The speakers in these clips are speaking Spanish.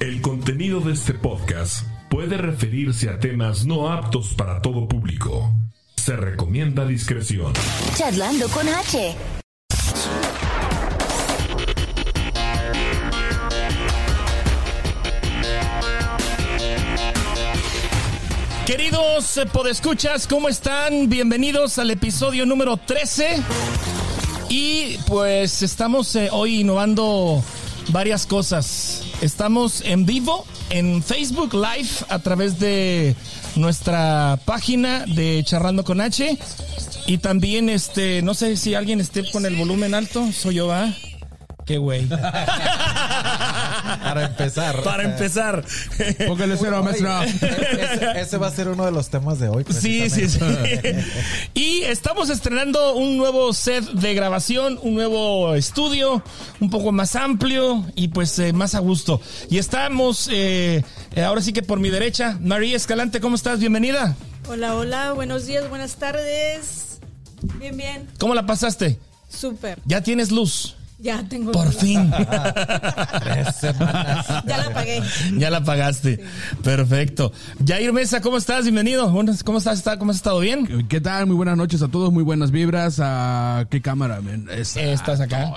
El contenido de este podcast puede referirse a temas no aptos para todo público. Se recomienda discreción. Charlando con H. Queridos eh, podescuchas, ¿cómo están? Bienvenidos al episodio número 13. Y pues estamos eh, hoy innovando varias cosas. Estamos en vivo en Facebook Live a través de nuestra página de Charrando con H. Y también, este, no sé si alguien esté con el volumen alto. Soy yo, ¿ah? Qué güey. Para empezar. Para empezar. Póngale cero, maestro. Ese, ese va a ser uno de los temas de hoy. Sí, sí. Y estamos estrenando un nuevo set de grabación, un nuevo estudio, un poco más amplio y pues eh, más a gusto. Y estamos, eh, eh, ahora sí que por mi derecha, María Escalante, ¿cómo estás? Bienvenida. Hola, hola, buenos días, buenas tardes. Bien, bien, ¿Cómo la pasaste? súper. Ya tienes luz. Ya tengo. Por fin. Tres semanas. Ya la pagué. ya la pagaste. Perfecto. Jair Mesa, ¿cómo estás? Bienvenido. ¿Cómo estás? ¿Está- ¿Cómo has estado bien? ¿Qué tal? Muy buenas noches a todos, muy buenas vibras. ¿A qué cámara? Esa. ¿Estás acá?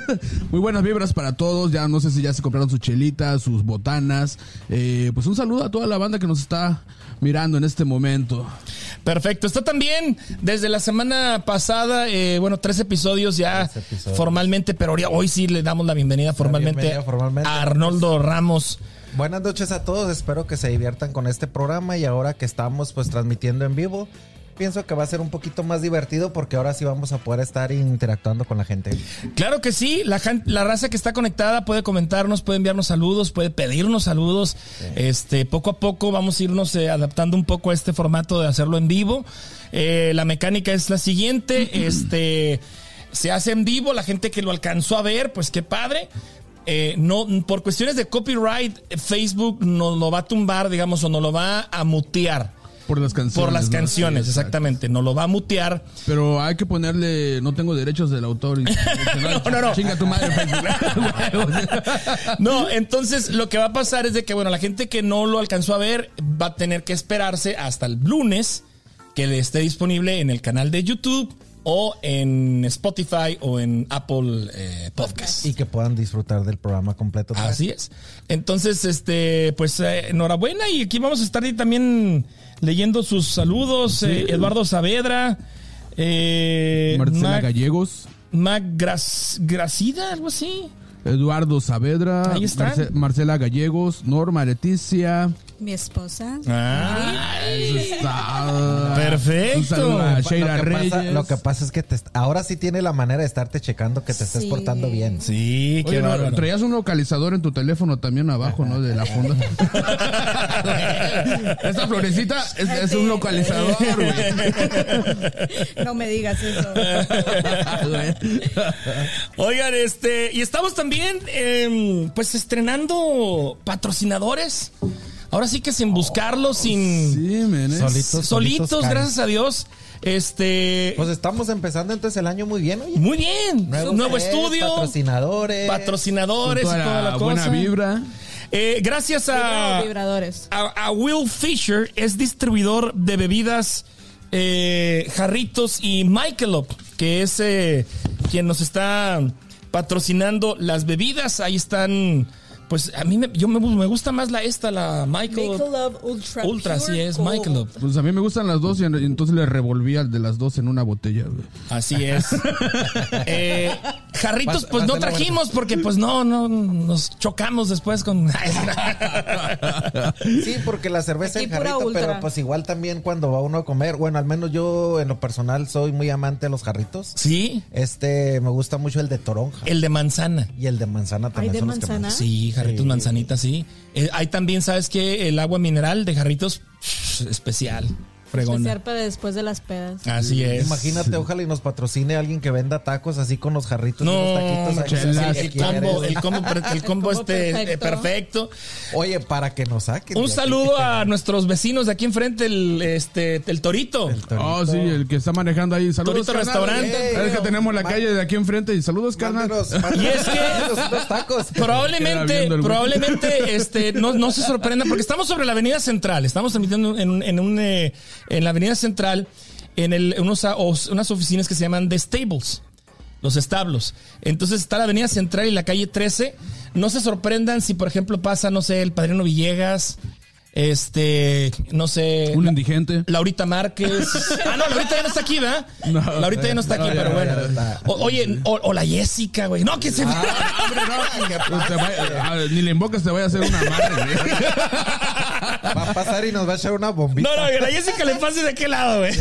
muy buenas vibras para todos. Ya no sé si ya se compraron sus chelitas, sus botanas. Eh, pues un saludo a toda la banda que nos está mirando en este momento. Perfecto. Está también desde la semana pasada, eh, bueno, tres episodios ya Tres episodios. formalmente, pero hoy sí le damos la bienvenida formalmente, bienvenida formalmente. a Arnoldo Ramos. Buenas noches a todos. Espero que se diviertan con este programa y ahora que estamos pues transmitiendo en vivo. Pienso que va a ser un poquito más divertido porque ahora sí vamos a poder estar interactuando con la gente. Claro que sí, la, la raza que está conectada puede comentarnos, puede enviarnos saludos, puede pedirnos saludos. Este, poco a poco vamos a irnos eh, adaptando un poco a este formato de hacerlo en vivo. Eh, la mecánica es la siguiente, este, se hace en vivo, la gente que lo alcanzó a ver, pues qué padre. Eh, no, por cuestiones de copyright, Facebook nos lo va a tumbar, digamos, o nos lo va a mutear. Por las canciones. Por las ¿no? canciones, Sí, exactamente. Nos lo va a mutear. Pero hay que ponerle, no tengo derechos del autor. Y- No, no, no. Chinga tu madre. No, entonces lo que va a pasar es de que, bueno, la gente que no lo alcanzó a ver va a tener que esperarse hasta el lunes que le esté disponible en el canal de YouTube o en Spotify o en Apple eh, Podcast. Y que puedan disfrutar del programa completo. Así es. Entonces, este, pues eh, enhorabuena y aquí vamos a estar ahí también leyendo sus saludos. eh, Eduardo Saavedra, eh, Marcela Mac, Gallegos. Mac Gras- Gracida, algo así. Eduardo Saavedra, Ahí. Marce- Marcela Gallegos, Norma Leticia. Mi esposa. Ah, Eso está. Perfecto. Un saludo a Sheila lo, que Reyes. pasa, lo que pasa es que te- ahora sí tiene la manera de estarte checando que te estés Sí. portando bien. Sí, qué Oye, no, bárbaro. traías un localizador en tu teléfono también abajo, ¿no? De la funda. Esta florecita es, es un localizador, güey. No me digas eso. Oigan, este, y estamos también, em, pues, estrenando patrocinadores. Ahora sí que sin buscarlo, sin Sí, es- Solitos, solitos, gracias a Dios. Este, Pues estamos empezando entonces el año muy bien, oye. muy bien, nuevo, set, estudio, Patrocinadores. patrocinadores toda y toda la, la buena cosa. vibra. Eh, gracias a, Vibradores. a, a Will Fisher, es distribuidor de bebidas eh, Jarritos y Michelob, que es eh, quien nos está patrocinando las bebidas. Ahí están, pues a mí me, yo me, me gusta más la esta, la Michelob. Michelob Ultra. Ultra, Pure sí es, Gold. Michelob. Pues a mí me gustan las dos y en- y entonces le revolví al de las dos en una botella, güey. Así es. Eh, jarritos, Pas- pues no trajimos porque pues no, no, nos chocamos después con... Sí, porque la cerveza Aquí en jarrito, pero pues igual también cuando va uno a comer, bueno, al menos yo en lo personal soy muy amante de los jarritos. Sí, Este, me gusta mucho el de toronja el de manzana. y el de manzana también. de son los que manzana? más- Sí, jarritos Sí. manzanita, sí. Eh, hay también, ¿sabes qué? El agua mineral de jarritos pff, especial. Fregona. Especial para después de las pedas. Así es. Imagínate, ojalá y nos patrocine alguien que venda tacos así con los jarritos y No, los taquitos. el, combo, el combo, el combo este eh, perfecto. perfecto. Oye, para que nos saquen. Un saludo a nuestros vecinos de aquí enfrente, el, este, el Torito. El torito. Oh, sí, el que está manejando ahí. Saludos, Torito. Restaurante. Es que tenemos la calle de aquí enfrente y saludos, carnal. Y es que- unos tacos. Probablemente, el probablemente, este, no, no se sorprenda, porque estamos sobre la Avenida Central, estamos transmitiendo en, un- en, un, eh, en la Avenida Central, en el, unos, os- unas oficinas que se llaman The Stables, los establos. Entonces está la Avenida Central y la calle 13. No se sorprendan si, por ejemplo, pasa, no sé, el Padrino Villegas, este, no sé. Un indigente. Laurita Márquez. Ah, no, Laurita ya no está aquí, ¿verdad? No. Laurita ya no está aquí, No, pero ya, bueno. ya está. O- oye, o, o la Jessica, güey. No, que se. Ah, ni le invocas, te voy a hacer una madre. güey. Va a pasar y nos va a echar una bombita. No, no, que la Jessica le pase de qué lado, güey.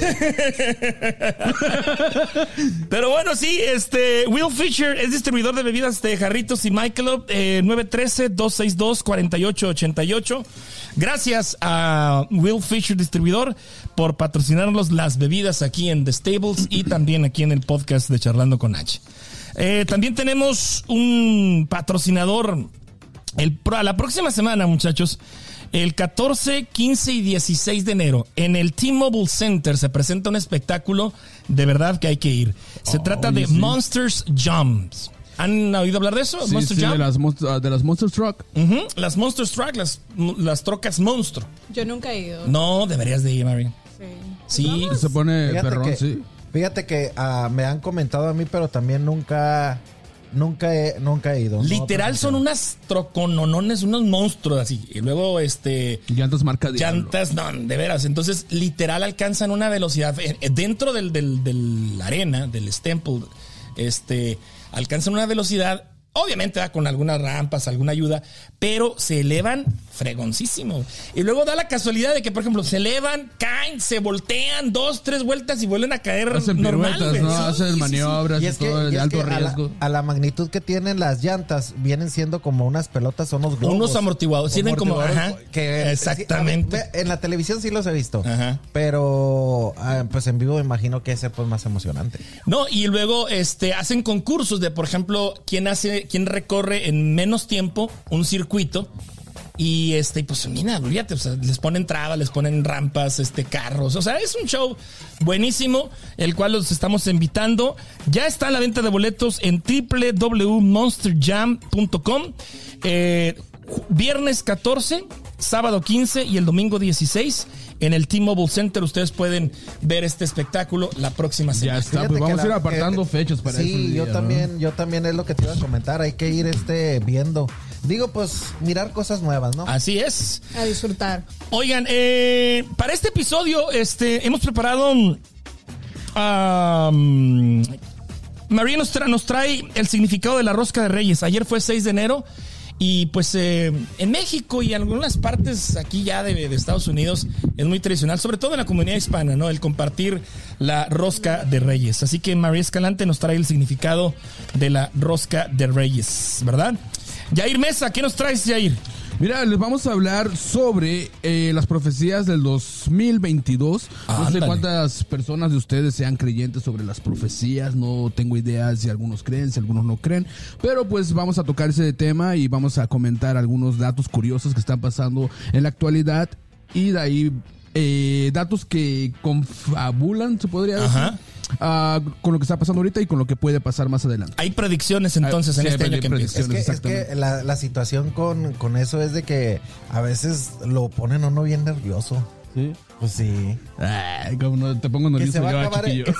Pero bueno, sí, este, Will Fisher es distribuidor de bebidas de jarritos y Michelob, eh, 913-262-4888. Gracias a Will Fisher Distribuidor por patrocinarnos las bebidas aquí en The Stables y también aquí en el podcast de Charlando con H. Eh, también tenemos un patrocinador el, la próxima semana, muchachos, el 14, 15 y 16 de enero, en el T-Mobile Center se presenta un espectáculo de verdad que hay que ir. Se trata de sí. Monsters Jumps. ¿Han oído hablar de eso? Sí, Monster sí, de las, monst- ah, de las Monster Truck. Las Monsters Truck, las, las trocas monstruo. Yo nunca he ido. No, deberías de ir, Mary. Sí. Sí, Se pone Fíjate perrón, que, sí. fíjate que ah, me han comentado a mí, pero también nunca, nunca he, nunca he ido. Literal son unas trocononones, unos monstruos así. Y luego, este... Llantas marca llantas, no, de veras. Entonces, literal alcanzan una velocidad eh, dentro del, del, del arena, del Stemple, este, alcanzan una velocidad, obviamente va con algunas rampas, alguna ayuda, pero se elevan fregoncísimo. Y luego da la casualidad de que, por ejemplo, se elevan, caen, se voltean dos, tres vueltas y vuelven a caer Hacen normal. piruetas, güey. ¿no? Sí, Hacen sí, sí. maniobras y, Y es que, todo y de es alto que a, la, riesgo. a la magnitud que tienen las llantas, vienen siendo como unas pelotas, son unos globos. Unos amortiguadores, sirven como- ajá, que- exactamente. sí, a ver, en la televisión sí los he visto, Ajá. pero ah, pues en vivo me imagino que ese pues más emocionante. No, y luego este hacen concursos de, por ejemplo, quién hace, quién recorre en menos tiempo un circuito. Y este, pues mira, olvídate, o sea, les ponen trabas, les ponen rampas, este, carros. O sea, es un show buenísimo, el cual los estamos invitando. Ya está la venta de boletos en www.monsterjam.com. Eh, viernes 14, sábado 15 y el domingo 16 en el T-Mobile Center. Ustedes pueden ver este espectáculo la próxima Ya semana. está, Fíjate pues vamos a ir apartando eh, fechas para sí, ese día, yo ¿no? también, yo también es lo que te iba a comentar. Hay que ir este viendo. Digo, pues mirar cosas nuevas, ¿no? Así es. A disfrutar. Oigan, eh, para este episodio este, hemos preparado... um, María nos, tra- nos trae el significado de la rosca de reyes. Ayer fue 6 de enero y pues eh, en México y en algunas partes aquí ya de, de Estados Unidos es muy tradicional, sobre todo en la comunidad hispana, ¿no? El compartir la rosca de reyes. Así que María Escalante nos trae el significado de la rosca de reyes, ¿verdad? Yair Mesa, ¿qué nos traes, Yair? Mira, les vamos a hablar sobre eh, las profecías del 2022. No sé Ándale. cuántas personas de ustedes sean creyentes sobre las profecías. No tengo idea si algunos creen, si algunos no creen. Pero pues vamos a tocar ese tema y vamos a comentar algunos datos curiosos que están pasando en la actualidad. Y de ahí eh, datos que confabulan, se podría decir, Ajá. ah, con lo que está pasando ahorita y con lo que puede pasar más adelante. Hay predicciones entonces Ah, en sí, este hay año que empieza. Es que, es que la, la situación con, con eso es de que a veces lo ponen a uno bien nervioso. Sí. Pues sí. Ay, como no te pongo nervioso yo, chiquillo.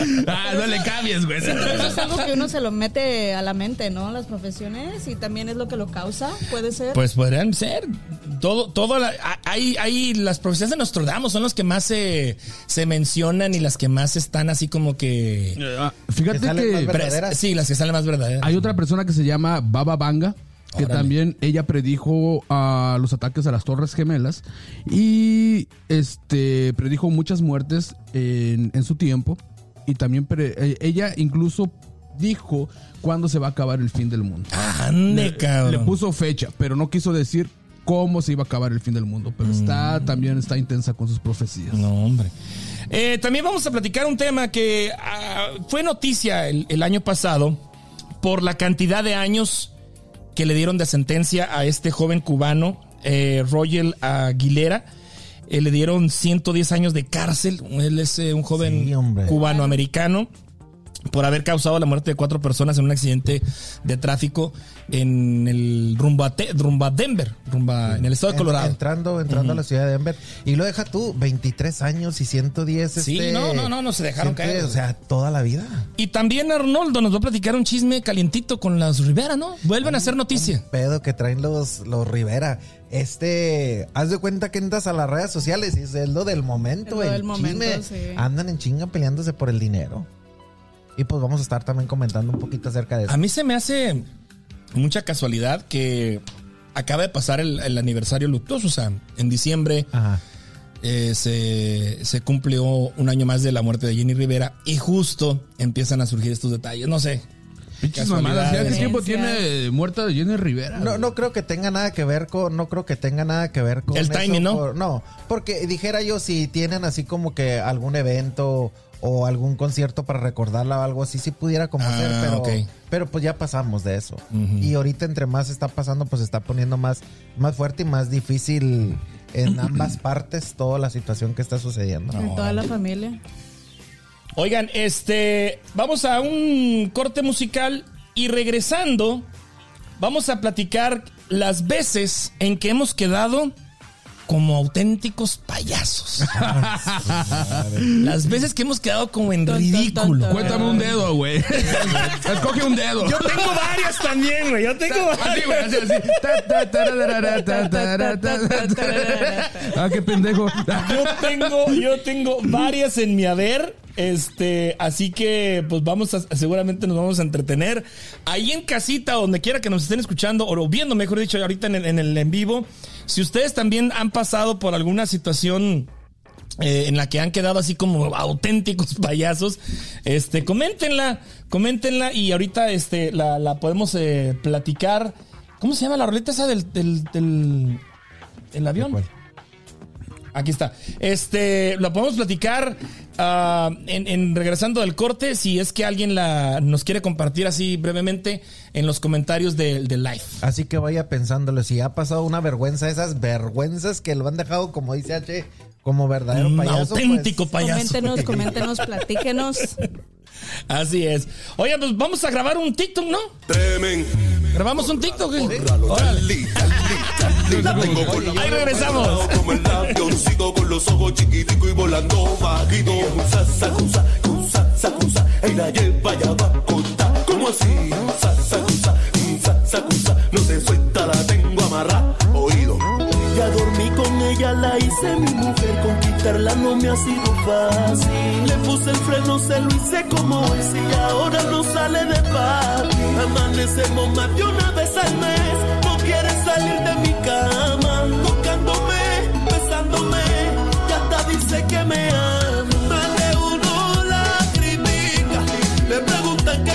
ah, no le cambies, güey. Eso es algo que uno se lo mete a la mente, ¿no? Las profesiones y también es lo que lo causa, puede ser. Pues podrían ser. Todo, todo la- hay, hay las profecías de Nostradamus son las que más se, se mencionan y las que más están así como que. Ah, Fíjate Que sí, las que salen más verdaderas. hay otra persona que se llama Baba Vanga. Que Órale. también ella predijo a los ataques a las Torres Gemelas y este predijo muchas muertes en, en su tiempo y también pre- eh, ella incluso dijo cuándo se va a acabar el fin del mundo. Ande, cabrón. Le puso fecha, pero no quiso decir cómo se iba a acabar el fin del mundo. Pero está también está intensa con sus profecías. No, hombre. Eh, también vamos a platicar un tema que ah, fue noticia el, el año pasado por la cantidad de años que le dieron de sentencia a este joven cubano, eh, Roger Aguilera. Eh, le dieron 110 años de cárcel. Él es eh, un joven Sí, cubano-americano por haber causado la muerte de cuatro personas en un accidente de tráfico en el rumbo a, Te- rumbo a Denver, rumbo a- en el estado de En- Colorado. entrando entrando a la ciudad de Denver. Y lo deja tú, 23 años y 110. Sí, este, no, no, no, no se dejaron 110, caer. O sea, toda la vida. Y también Arnoldo nos va a platicar un chisme calientito con las Rivera, ¿no? Vuelven a hacer noticia. Pedo que traen los, los Rivera. Este, haz de cuenta que entras a las redes sociales y es lo del momento, Es lo el del momento, sí. Andan en chinga peleándose por el dinero. Y pues vamos a estar también comentando un poquito acerca de eso. A mí se me hace mucha casualidad que acaba de pasar el, el aniversario luctuoso. O sea, en diciembre Ajá. eh, se, se cumplió un año más de la muerte de Jenny Rivera y justo empiezan a surgir estos detalles. No sé. Pinches mamadas. ¿Ya ¿Qué tiempo tiene muerta Jenny Rivera? No, no creo que tenga nada que ver con, no creo que tenga nada que ver con El eso timing, ¿no? por- no, porque dijera yo si tienen así como que algún evento o algún concierto para recordarla o algo así, sí pudiera como Ah, ser, pero, ok. pero pues ya pasamos de eso. Y ahorita entre más está pasando, pues se está poniendo más, más fuerte y más difícil en ambas partes toda la situación que está sucediendo. En toda la familia. Oigan, este, vamos a un corte musical y regresando vamos a platicar las veces en que hemos quedado como auténticos payasos. las veces que hemos quedado como en ridículo. Cuéntame un dedo, güey. Escoge un dedo. Yo tengo varias también, güey. Yo tengo Así, güey, así, varias. así. Ta, ta, tararara, ta, tarara, ta, ta, ta. Ah, qué pendejo. Yo tengo, yo tengo varias en mi haber. Este, así que, pues vamos a, seguramente nos vamos a entretener. Ahí en casita, donde quiera que nos estén escuchando, o viendo, mejor dicho, ahorita en el en, el en vivo. Si ustedes también han pasado por alguna situación eh, en la que han quedado así como auténticos payasos, este, coméntenla, coméntenla y ahorita este, la, la podemos eh, platicar. ¿Cómo se llama la roleta esa del, del, del, del avión? Aquí está. Este, lo podemos platicar ah, en, en regresando del corte, si es que alguien la nos quiere compartir así brevemente en los comentarios del live. Así que vaya pensándolo, si ha pasado una vergüenza, esas vergüenzas que lo han dejado, como dice H, como verdadero Un payaso. auténtico pues, payaso. Coméntenos, coméntenos, platíquenos. Así es. Oye, pues vamos a grabar un TikTok, ¿no? Tremen. Grabamos un TikTok. ¿eh? Órale. Ahí regresamos. Como el avioncito con los ojos chiquiticos y volando bajito. Sa, sacusa, cusa, sacusa. Y la lleva ya va a contar. ¿Cómo así? Sa, sacusa, sa, sacusa. Ella, la hice mi mujer. Conquistarla no me ha sido fácil. Le puse el freno, se lo hice como es. Y ahora no sale de paz. Amanecemos más de una vez al mes. No quiere salir de mi cama. Tocándome, besándome. Y hasta dice que me ama. Más de uno la critica. Le preguntan que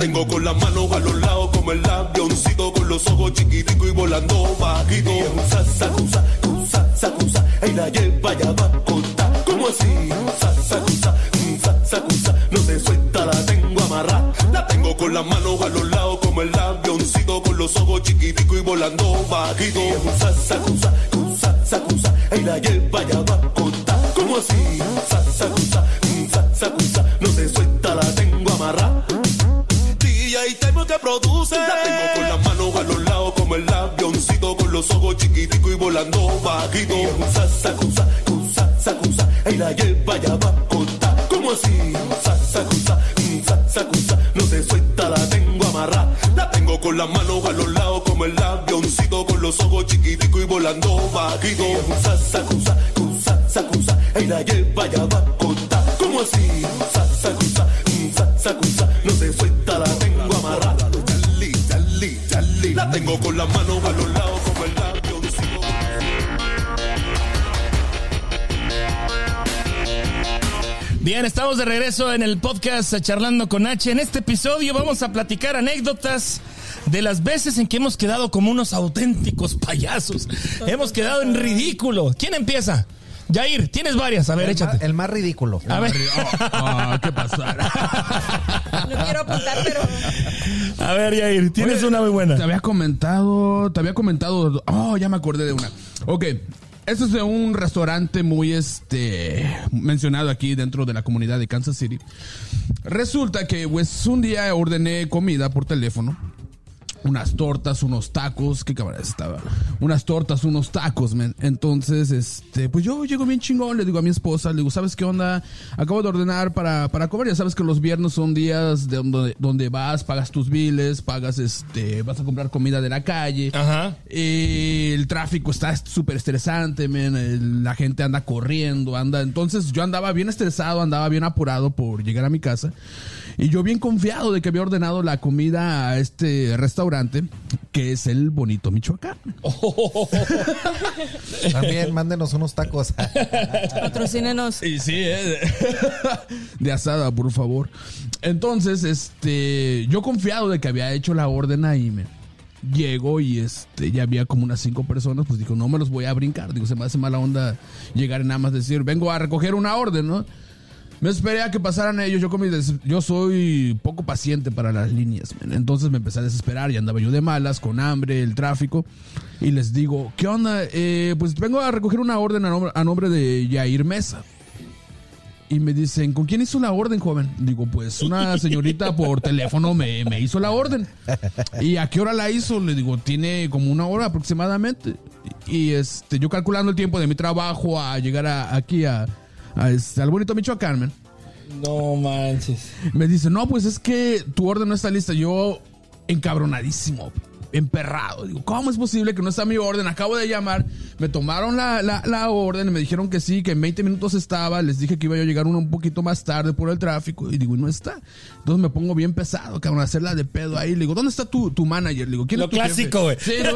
tengo con las manos a los lados como el avioncito con los ojos chiquiticos y volando bajito. Usa, sacusa, usa, sacusa, y la lleva ya va a. ¿Cómo así? Usa, sacusa, usa, sacusa, no se suelta, la tengo amarrada. La tengo con las manos a los lados como el avioncito con los ojos chiquiticos y volando bajito. Usa, sacusa, usa, sacusa, y la lleva ya va a. ¿Cómo así? Usa, sacusa, volando bajito. Usa, sacusa, usa, sacusa, y la lleva ya va a contar. ¿Cómo así? Usa, sacusa, usa, sacusa, no se suelta, la tengo amarrada. La tengo con las manos a los lados como el avioncito con los ojos chiquiticos y volando bajito. Usa, sacusa, usa, sacusa, y la lleva ya va a contar. ¿Cómo así? Usa, estamos de regreso en el podcast Charlando con H. En este episodio vamos a platicar anécdotas de las veces en que hemos quedado como unos auténticos payasos. hemos quedado en ridículo. ¿Quién empieza? Jair, tienes varias. A ver, El, échate. más, el más ridículo. A ver, Ah, ¿Qué pasará? No quiero apuntar, pero a ver, Jair, tienes Oye, una muy buena. Te había comentado, te había comentado. Oh, ya me acordé de una. Ok. Esto es un restaurante muy este mencionado aquí dentro de la comunidad de Kansas City. Resulta que pues un día ordené comida por teléfono. Unas tortas, unos tacos, qué camarada estaba. Unas tortas, unos tacos, men. Entonces, este, pues yo llego bien chingón, le digo a mi esposa, le digo, ¿sabes qué onda? Acabo de ordenar para, para comer. Ya sabes que los viernes son días de donde, donde vas, pagas tus biles, pagas este, vas a comprar comida de la calle. Ajá. Eh, el tráfico está súper estresante, men. El- La gente anda corriendo, anda. Entonces yo andaba bien estresado, andaba bien apurado por llegar a mi casa. Y yo bien confiado de que había ordenado la comida a este restaurante, que es el Bonito Michoacán. También mándenos unos tacos. patrocínenos. Y sí, eh. de asada, por favor. Entonces, este, yo confiado de que había hecho la orden ahí, me llego y este, ya había como unas cinco personas, pues dijo, no me los voy a brincar. Digo, se me hace mala onda llegar y nada más decir, vengo a recoger una orden, ¿no? Me esperé a que pasaran ellos. Yo, con des- yo soy poco paciente para las líneas. Entonces me empecé a desesperar y andaba yo de malas, con hambre, el tráfico. Y les digo, ¿qué onda? Eh, pues vengo a recoger una orden a nombre, a nombre de Yair Mesa. Y me dicen, ¿con quién hizo la orden, joven? Digo, pues una señorita por teléfono me, me hizo la orden. ¿Y a qué hora la hizo? Le digo, tiene como una hora aproximadamente. Y este, yo calculando el tiempo de mi trabajo a llegar a- aquí a, a este, al bonito Michoacán, man. No manches. Me dice, no, pues es que tu orden no está lista. Yo, encabronadísimo, emperrado. Digo, ¿cómo es posible que no está mi orden? Acabo de llamar, me tomaron la, la, la orden y me dijeron que sí, que en 20 minutos estaba. Les dije que iba yo a llegar uno un poquito más tarde por el tráfico. Y digo, y no está. Entonces me pongo bien pesado, cabrón, a hacerla de pedo ahí. Le digo, ¿dónde está tu, tu manager? Le digo, ¿quién Lo es tu jefe?" clásico, güey. Sí, no,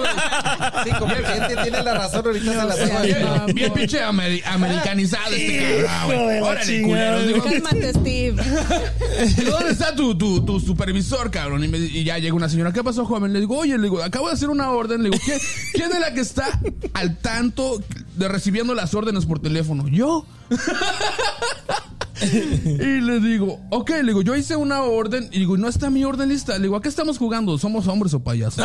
Sí, como cliente tiene la razón, ahorita se la toma. bien, bien pinche ameri- americanizado este cabrón, güey. Órale, chingada. culero. Digo, Cálmate, Steve. Digo, ¿Dónde está tu, tu, tu supervisor, cabrón? Y, me- y ya llega una señora, ¿qué pasó, joven? Le digo, oye, le digo, acabo de hacer una orden. Le digo, ¿quién, quién es la que está al tanto de recibiendo las órdenes por teléfono? Yo. Y le digo, ok, le digo, yo hice una orden y digo, no está mi orden lista. Le digo, ¿a qué estamos jugando? ¿Somos hombres o payasos?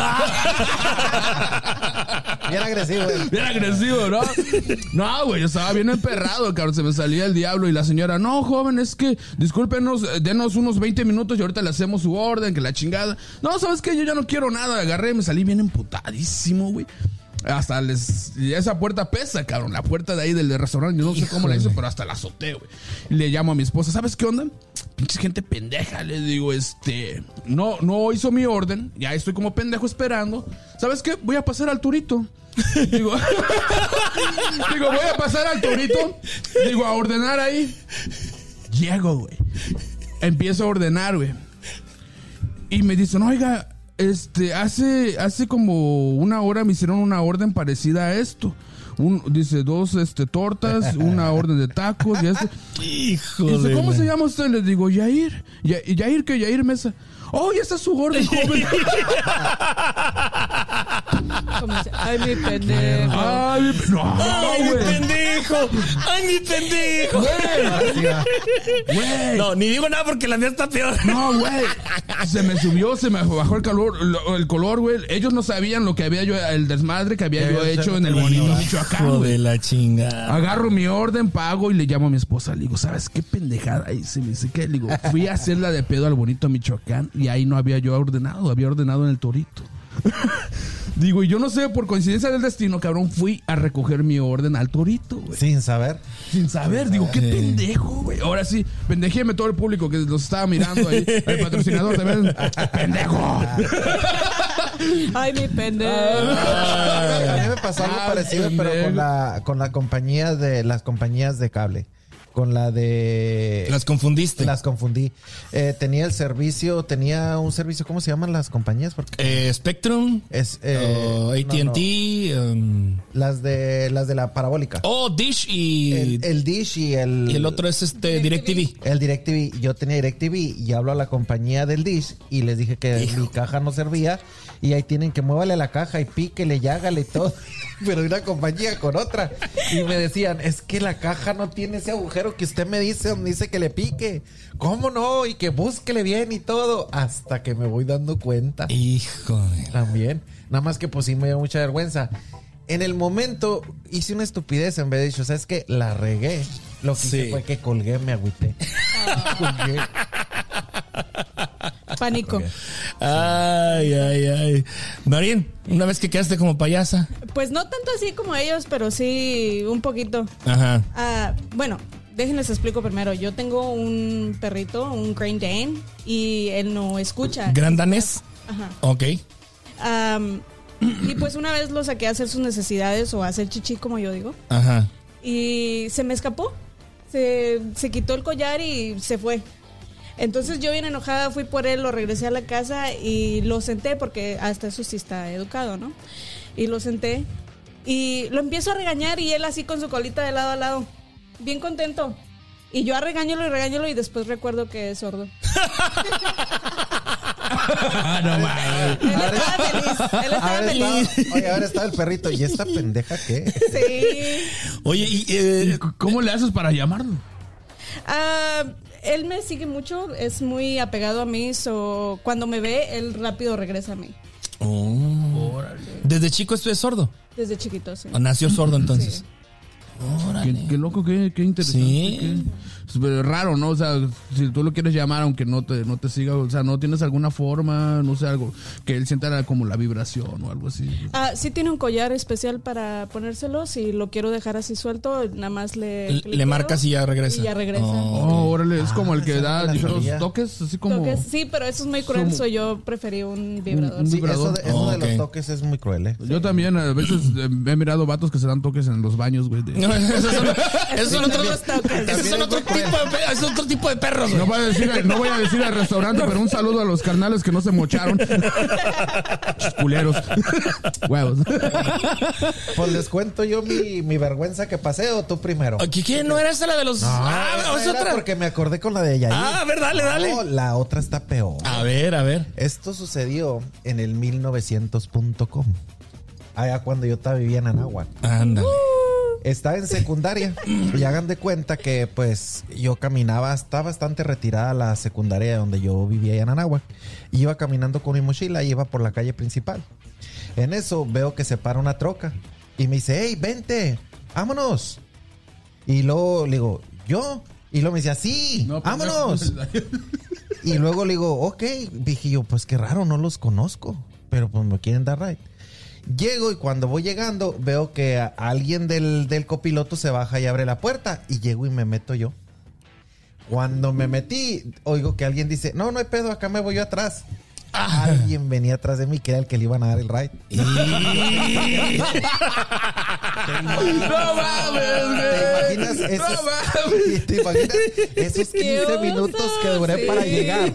Bien agresivo. eh. Bien agresivo, ¿no? No, güey, yo estaba bien emperrado, cabrón. Se me salía el diablo y la señora, no, joven, es que discúlpenos, eh, denos unos 20 minutos y ahorita le hacemos su orden, que la chingada. No, ¿sabes qué? Yo ya no quiero nada. Agarré y me salí bien emputadísimo, güey. Hasta les. Esa puerta pesa, cabrón. La puerta de ahí del restaurante. Yo no sé cómo la hice, pero hasta la azoté, güey. Le llamo a mi esposa. ¿Sabes qué onda? Pinche gente pendeja. Le digo, este. No, no hizo mi orden. Ya estoy como pendejo esperando. ¿Sabes qué? Voy a pasar al turito. Digo, digo, voy a pasar al torito. Digo, a ordenar ahí. Llego, güey. Empiezo a ordenar, güey. Y me dicen, oiga, este, hace, hace como una hora me hicieron una orden parecida a esto. un, dice dos este, tortas, una orden de tacos y. Hijo Y dice, de ¿cómo se llama usted? Le digo, Yair. Ya- Yair, que Yair Mesa. Oh, ya está su orden, joven. Como dice, Ay, mi pendejo. Ay, mi- no, ¡Ay, mi güey. pendejo! ¡Ay, mi pendejo! Güey. No, ni digo nada porque la mía está peor. No, güey. Se me subió, se me bajó el calor, lo- el color, güey. Ellos no sabían lo que había yo, el desmadre que había Que yo hecho en el bonito Michoacán, Hijo güey. de la chingada. Agarro mi orden, pago y le llamo a mi esposa. Le digo, ¿sabes qué pendejada hice? Me dice, ¿qué? Le digo, fui a hacerla de pedo al bonito Michoacán y ahí no había yo ordenado, había ordenado en el torito. Digo, y yo no sé, por coincidencia del destino, cabrón, fui a recoger mi orden al torito, güey. Sin saber. Sin saber, digo, qué pendejo, güey. Ahora sí, pendejéme todo el público que los estaba mirando ahí. El patrocinador también. ¡Pendejo! Ay, mi pendejo. A mí me pasó algo Ah, parecido, pero con la, con la compañía de las compañías de cable. Con la de. Las confundiste. Las confundí. Eh, tenía el servicio, tenía un servicio, ¿cómo se llaman las compañías? Porque Eh, Spectrum, es eh, no, AT&T, no. um, las de las de la parabólica. oh, Dish y, el, el Dish y el y el otro es este DirecTV. el DirecTV, yo tenía DirecTV y hablo a la compañía del Dish y les dije que mi caja no servía y ahí tienen que muévale la caja y píquele y hágale y todo. Pero una compañía con otra. Y me decían, es que la caja no tiene ese agujero que usted me dice donde dice que le pique. ¿Cómo no? Y que búsquele bien y todo. Hasta que me voy dando cuenta. Hijo de... También. Nada más que pues sí me dio mucha vergüenza. En el momento hice una estupidez en vez de dicho, ¿sabes qué? La regué. Lo que hice fue que colgué, me agüité. Colgué. Pánico. Ay, ay, ay. Marín, una vez que quedaste como payasa. Pues no tanto así como ellos, pero sí un poquito. Ajá. Ah, bueno, déjenles explico primero. Yo tengo un perrito, un Great Dane, y él no escucha. ¿Gran danés? Ajá. Ok. Y pues una vez lo saqué a hacer sus necesidades o a hacer chichi, como yo digo. Ajá. Y se me escapó. Se, se quitó el collar y se fue. Entonces yo bien enojada fui por él, lo regresé a la casa y lo senté porque hasta eso sí está educado, ¿no? Y lo senté y lo empiezo a regañar y él así con su colita de lado a lado, bien contento. Y yo a regañarlo y regañarlo y después recuerdo que es sordo. Ah, no mames. Él estaba feliz, él estaba feliz. estaba, oye, a ver, estaba el perrito. ¿Y esta pendeja qué? Sí. Oye, y, eh, ¿Cómo le haces para llamarlo? Ah, él me sigue mucho, es muy apegado a mí, so cuando me ve, él rápido regresa a mí. oh. desde chico estuve sordo. Desde chiquito, sí. ¿O Nació sordo entonces. Qué, qué loco, qué, qué interesante. Sí. qué- es pero raro, ¿no? O sea, si tú lo quieres llamar, aunque no te, no te siga, o sea, no tienes alguna forma, no sé, algo, que él sienta como la vibración o algo así. Ah, sí tiene un collar especial para ponérselo. Si lo quiero dejar así suelto, nada más le. Le- cliqueo le marcas y ya regresa. Y ya regresa. Oh. Oh, órale, es como el que da sabía. toques, así como... Toques, sí, pero eso es muy cruel. Como- so yo preferí un vibrador. un Sí, vibrador. eso de, eso Oh, de los toques es muy cruel, ¿eh? Yo también a veces eh, he mirado vatos que se dan toques en los baños, güey. de- No, esos son, esos son otros, los toques. esos son otro tipo de, pe- es otro tipo de perros. No voy a decir, no voy a decir al restaurante, pero un saludo a los carnales que no se mocharon. Culeros. Huevos. Pues les cuento yo mi, mi vergüenza que pasé o tú primero. ¿Qué, qué? ¿No era esa la de los...? ah, esa es era otra. porque me acordé con la de Yair. Ah, a ver, dale, dale. No, la otra está peor. A ver, a ver. Esto sucedió en el 1900.com. Allá cuando yo estaba vivía en Anáhuac. Ándale. Estaba en secundaria y hagan de cuenta que pues yo caminaba, está bastante retirada la secundaria donde yo vivía allá en Anáhuac. Y iba caminando con mi mochila y iba por la calle principal. En eso veo que se para una troca y me dice, hey, vente, vámonos. Y luego le digo, ¿yo? Y luego me decía, sí, No, pues, vámonos. Y luego le digo, ok, dije yo, pues qué raro, no los conozco, pero pues me quieren dar ride. Llego y cuando voy llegando veo que alguien del, del copiloto se baja y abre la puerta y llego y me meto yo. Cuando me metí, oigo que alguien dice, no, no hay pedo, acá me voy yo atrás. Alguien venía atrás de mí que era el que le iban a dar el ride. No mames, ¿Te imaginas esos, No mames. ¿te imaginas esos 15 Qué minutos que duré sí. para llegar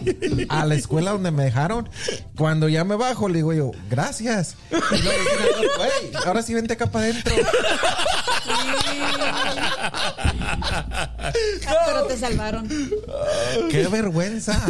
a la escuela donde me dejaron? Cuando ya me bajo, le digo yo, gracias. Y luego "Güey, ahora sí vente acá para adentro. Pero te salvaron. ¡Qué vergüenza!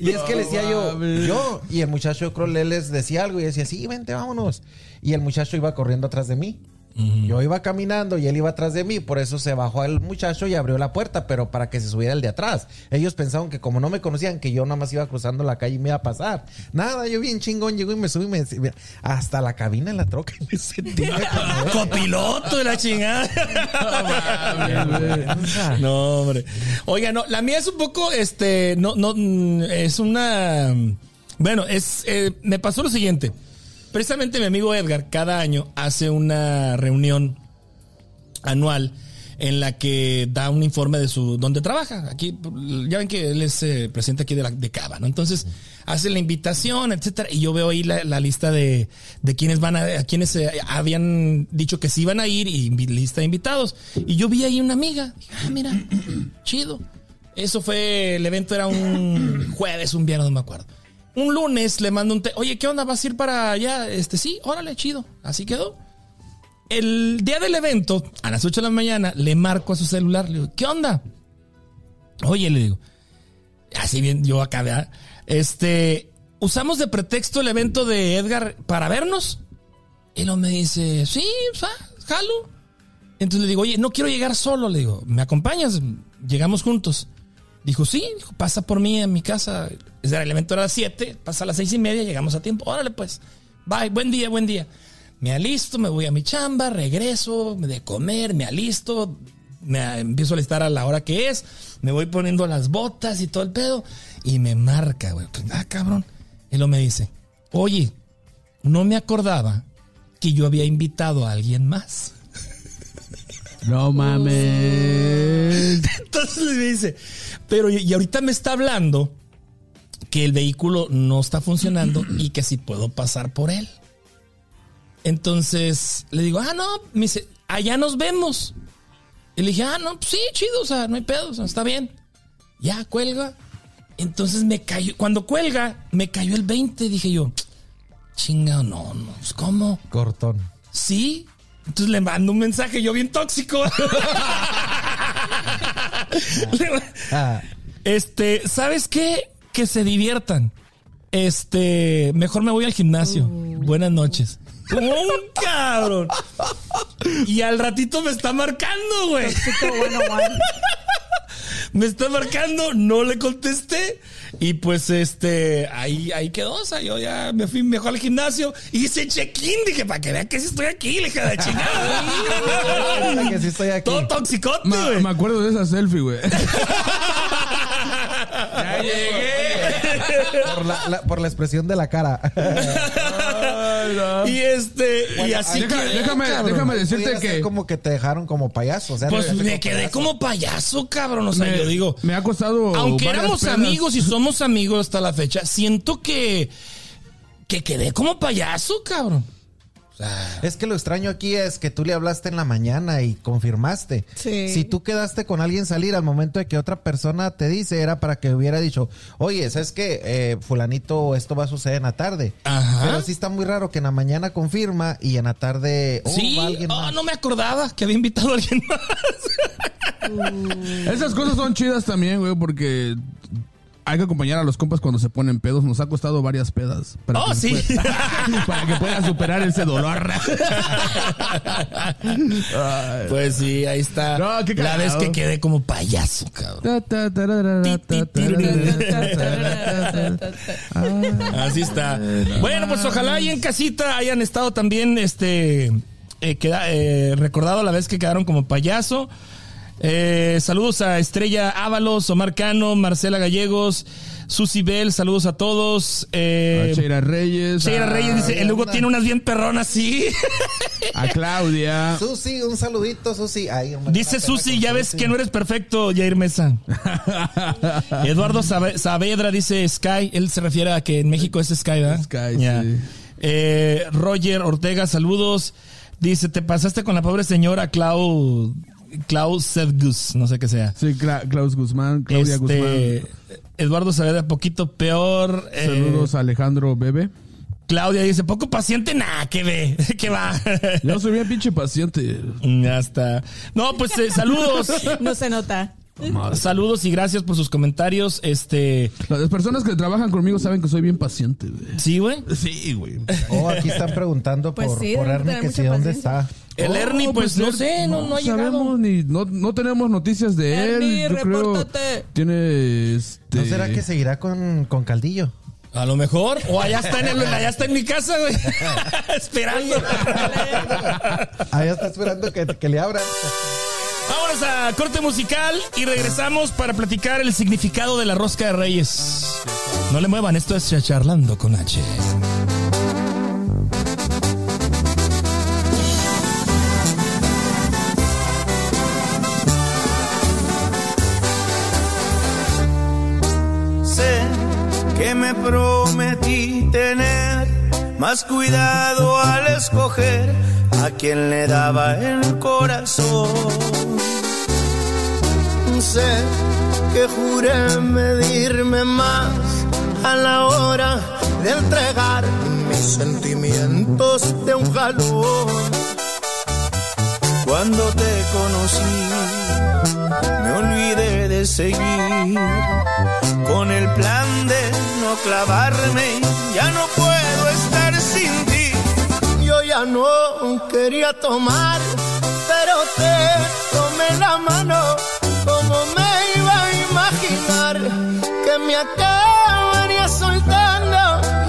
Y es que le decía yo, yo, y el muchacho, yo creo, le les decía algo y decía, sí, vente, vámonos. Y el muchacho iba corriendo atrás de mí. Yo iba caminando y él iba atrás de mí, por eso se bajó el muchacho y abrió la puerta, pero para que se subiera el de atrás. Ellos pensaron que como no me conocían, que yo nada más iba cruzando la calle y me iba a pasar. Nada, yo bien chingón, llegó y me subí y me hasta la cabina en la troca y me sentí. Copiloto de la chingada. No, hombre. Oiga, no, la mía es un poco, este, no, no, mm, es una, bueno, es, eh, me pasó lo siguiente. Precisamente mi amigo Edgar cada año hace una reunión anual en la que da un informe de su donde trabaja. Aquí ya ven que él es eh, presidente aquí de la de Cava, ¿no? Entonces hace la invitación, etcétera, y yo veo ahí la, lista de, de quienes van a, a quienes eh, habían dicho que sí iban a ir y lista de invitados. Y yo vi ahí una amiga, dije, ah, mira, chido. Eso fue, el evento era un jueves, un viernes, no me acuerdo. Un lunes le mando un te, oye, ¿qué onda? ¿Vas a ir para allá? Este, sí, órale, chido. Así quedó. El día del evento, a las 8 de la mañana, le marco a su celular. Le digo, ¿qué onda? Oye, le digo, así bien, yo acá. Este, usamos de pretexto el evento de Edgar para vernos. Y luego me dice, sí, jalo. Entonces le digo, oye, no quiero llegar solo. Le digo, ¿me acompañas? Llegamos juntos. Dijo, sí, dijo, pasa por mí en mi casa. El evento era a las 7, pasa a las seis y media, llegamos a tiempo. Órale, pues. Bye, buen día, buen día. Me alisto, me voy a mi chamba, regreso de comer, me alisto, me empiezo a alistar a la hora que es, me voy poniendo las botas y todo el pedo, y me marca, güey. Ah, cabrón. Y luego me dice, oye, no me acordaba que yo había invitado a alguien más. No mames. Entonces le dice, pero y ahorita me está hablando que el vehículo no está funcionando y que si puedo pasar por él. Entonces le digo, ah, no, me dice, allá nos vemos. Y le dije, ah, no, pues sí, chido, o sea, no hay pedo, o sea, está bien. Ya, cuelga. Entonces me cayó, cuando cuelga, me cayó el 20, dije yo, chinga, no, no, pues, ¿cómo? Cortón. Sí. Entonces le mando un mensaje, yo bien tóxico. Ah, este, ¿sabes qué? Que se diviertan. Este, mejor me voy al gimnasio. Buenas noches. ¡Un cabrón! Y al ratito me está marcando, güey. Me está marcando, no le contesté. Y pues este, ahí, ahí quedó. O sea, yo ya me fui mejor al gimnasio. Hice check-in. Dije, para que vean que sí estoy aquí, le dije de chingada. que sí estoy aquí. Todo toxicote, Ma- güey. me acuerdo de esa selfie, güey. Ya llegué. Por la, la- por la expresión de la cara. Y este, y así Deja- quedé, déjame, cabrón. déjame decirte que como que te dejaron como payaso. O sea, Pues me quedé como payaso, cabrón. O sea, me, yo digo, me ha costado. aunque éramos amigos y somos amigos hasta la fecha, siento que, que quedé como payaso, cabrón. O sea, Es que lo extraño aquí es que tú le hablaste en la mañana y confirmaste. Sí. Si tú quedaste con alguien salir al momento de que otra persona te dice, era para que hubiera dicho, oye, ¿sabes qué? Eh, fulanito, esto va a suceder en la tarde. Ajá. Pero sí está muy raro que en la mañana confirma y en la tarde, oh, sí, va alguien oh, más. no me acordaba que había invitado a alguien más. Esas cosas son chidas también, güey, porque hay que acompañar a los compas cuando se ponen pedos. Nos ha costado varias pedas. Para Oh, que sí. pueda- para que puedan superar ese dolor. Pues sí, ahí está. No, qué la vez que quedé como payaso, cabrón. Así está. Bueno, pues ojalá ahí en casita hayan estado también, este, eh, queda- eh, recordado la vez que quedaron como payaso. Eh, saludos a Estrella Ábalos, Omar Cano, Marcela Gallegos, Susi Bell, saludos a todos. Eh, A Cheira Reyes. Sheila a- Reyes dice, el Hugo tiene unas bien perronas, sí. A Claudia. Susi, un saludito, Susi. Ay, hombre, Dice Susi, ya ves Susi. que no eres perfecto, Jair Mesa. Eduardo Saavedra dice Sky. Él se refiere a que en México es Sky, ¿verdad? Sky, Ya. sí. Eh, Roger Ortega, saludos. Dice, te pasaste con la pobre señora Clau... Clau Sedgus, no sé qué sea. Sí, Cla- Klaus Guzmán, Claudia Este, Guzmán. Eduardo Saavedra, poquito peor. eh, Saludos a Alejandro Bebe. Claudia dice, poco paciente, nah, que ve, que va. Yo soy bien pinche paciente. ya está. No, pues eh, saludos. No se nota. Saludos y gracias por sus comentarios. Este, Las personas que trabajan conmigo saben que soy bien paciente, güey. sí, güey. Sí, güey. Oh, aquí están preguntando Pues por, sí, por deben Ernie que si dónde está. El Oh, Ernie, pues, no él- sé, no, no ha llegado. sabemos ni no, no tenemos noticias de Ernie, él. Yo creo repórtate. tiene este ¿No será que seguirá con, con Caldillo? A lo mejor. O allá está en, el, allá está en mi casa, güey. Esperando. Ahí está esperando que, que le abran. Vámonos a corte musical y regresamos para platicar el significado de la rosca de reyes. No le muevan, esto es Charlando con H. sé que me prometí tener más cuidado al escoger a quien le daba el corazón. Sé que juré medirme más a la hora de entregar mis sentimientos de un jalón. Cuando te conocí, me olvidé de seguir con el plan clavarme. Ya no puedo estar sin ti. Yo ya no quería tomar, pero te tomé la mano. Como me iba a imaginar que me acabaría soltando?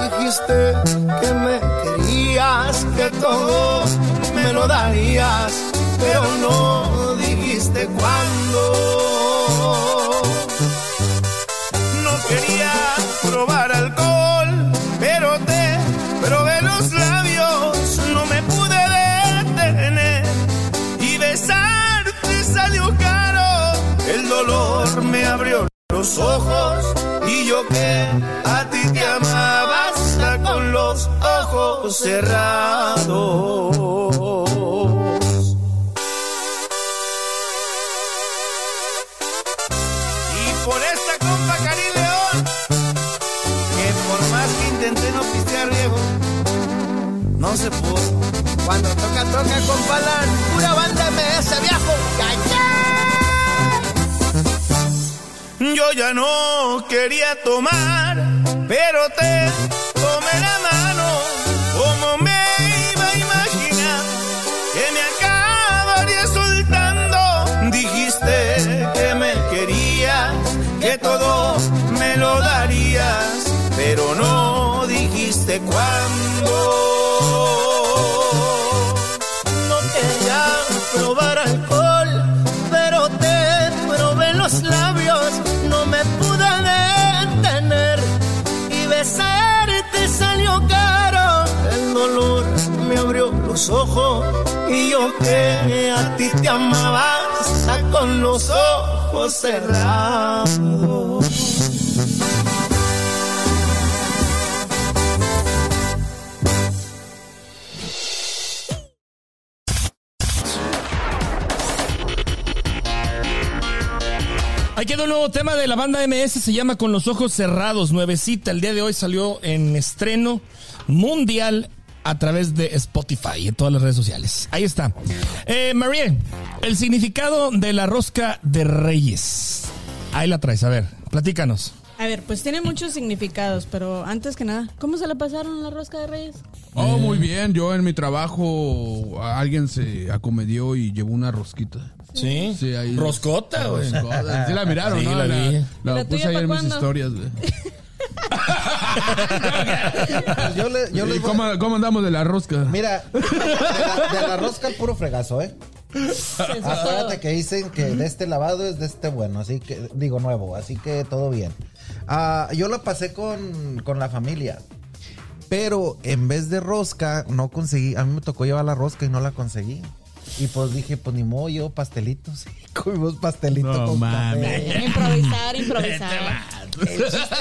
Dijiste que me querías, que todo me lo darías, pero no dijiste cuándo. Abrió los ojos y yo que a ti te amaba hasta con los ojos cerrados. Ya no quería tomar, pero te tomé la mano, como me iba a imaginar que me acabaría soltando. Dijiste que me querías, que todo me lo darías, pero no dijiste cuándo. Que a ti te amaba con los ojos cerrados. Ahí quedó un nuevo tema de la banda MS, se llama Con los ojos cerrados, nuevecita. El día de hoy salió en estreno mundial a través de Spotify y en todas las redes sociales. Ahí está. Eh, María, el significado de la rosca de reyes. Ahí la traes, a ver, platícanos. A ver, pues tiene muchos significados, pero antes que nada, ¿cómo se la pasaron la rosca de reyes? Oh, muy bien. Yo en mi trabajo alguien se acomedió y llevó una rosquita. ¿Sí? Sí, ahí. Roscota, güey. Roscota. Sí la miraron, Sí, ¿no? la vi. la ¿La puse ahí en mis historias, güey. Yo le, yo les ¿Y voy- cómo, cómo andamos de la rosca? Mira, de la, de la rosca al puro fregazo, ¿eh? Acuérdate que dicen que de este lavado es de este bueno, así que, digo nuevo, así que todo bien. Ah, yo lo pasé con, con la familia. Pero en vez de rosca, no conseguí. A mí me tocó llevar la rosca y no la conseguí. Y pues dije, pues ni modo, yo pastelitos. Comimos pastelito No con mames. café. Improvisar, improvisar.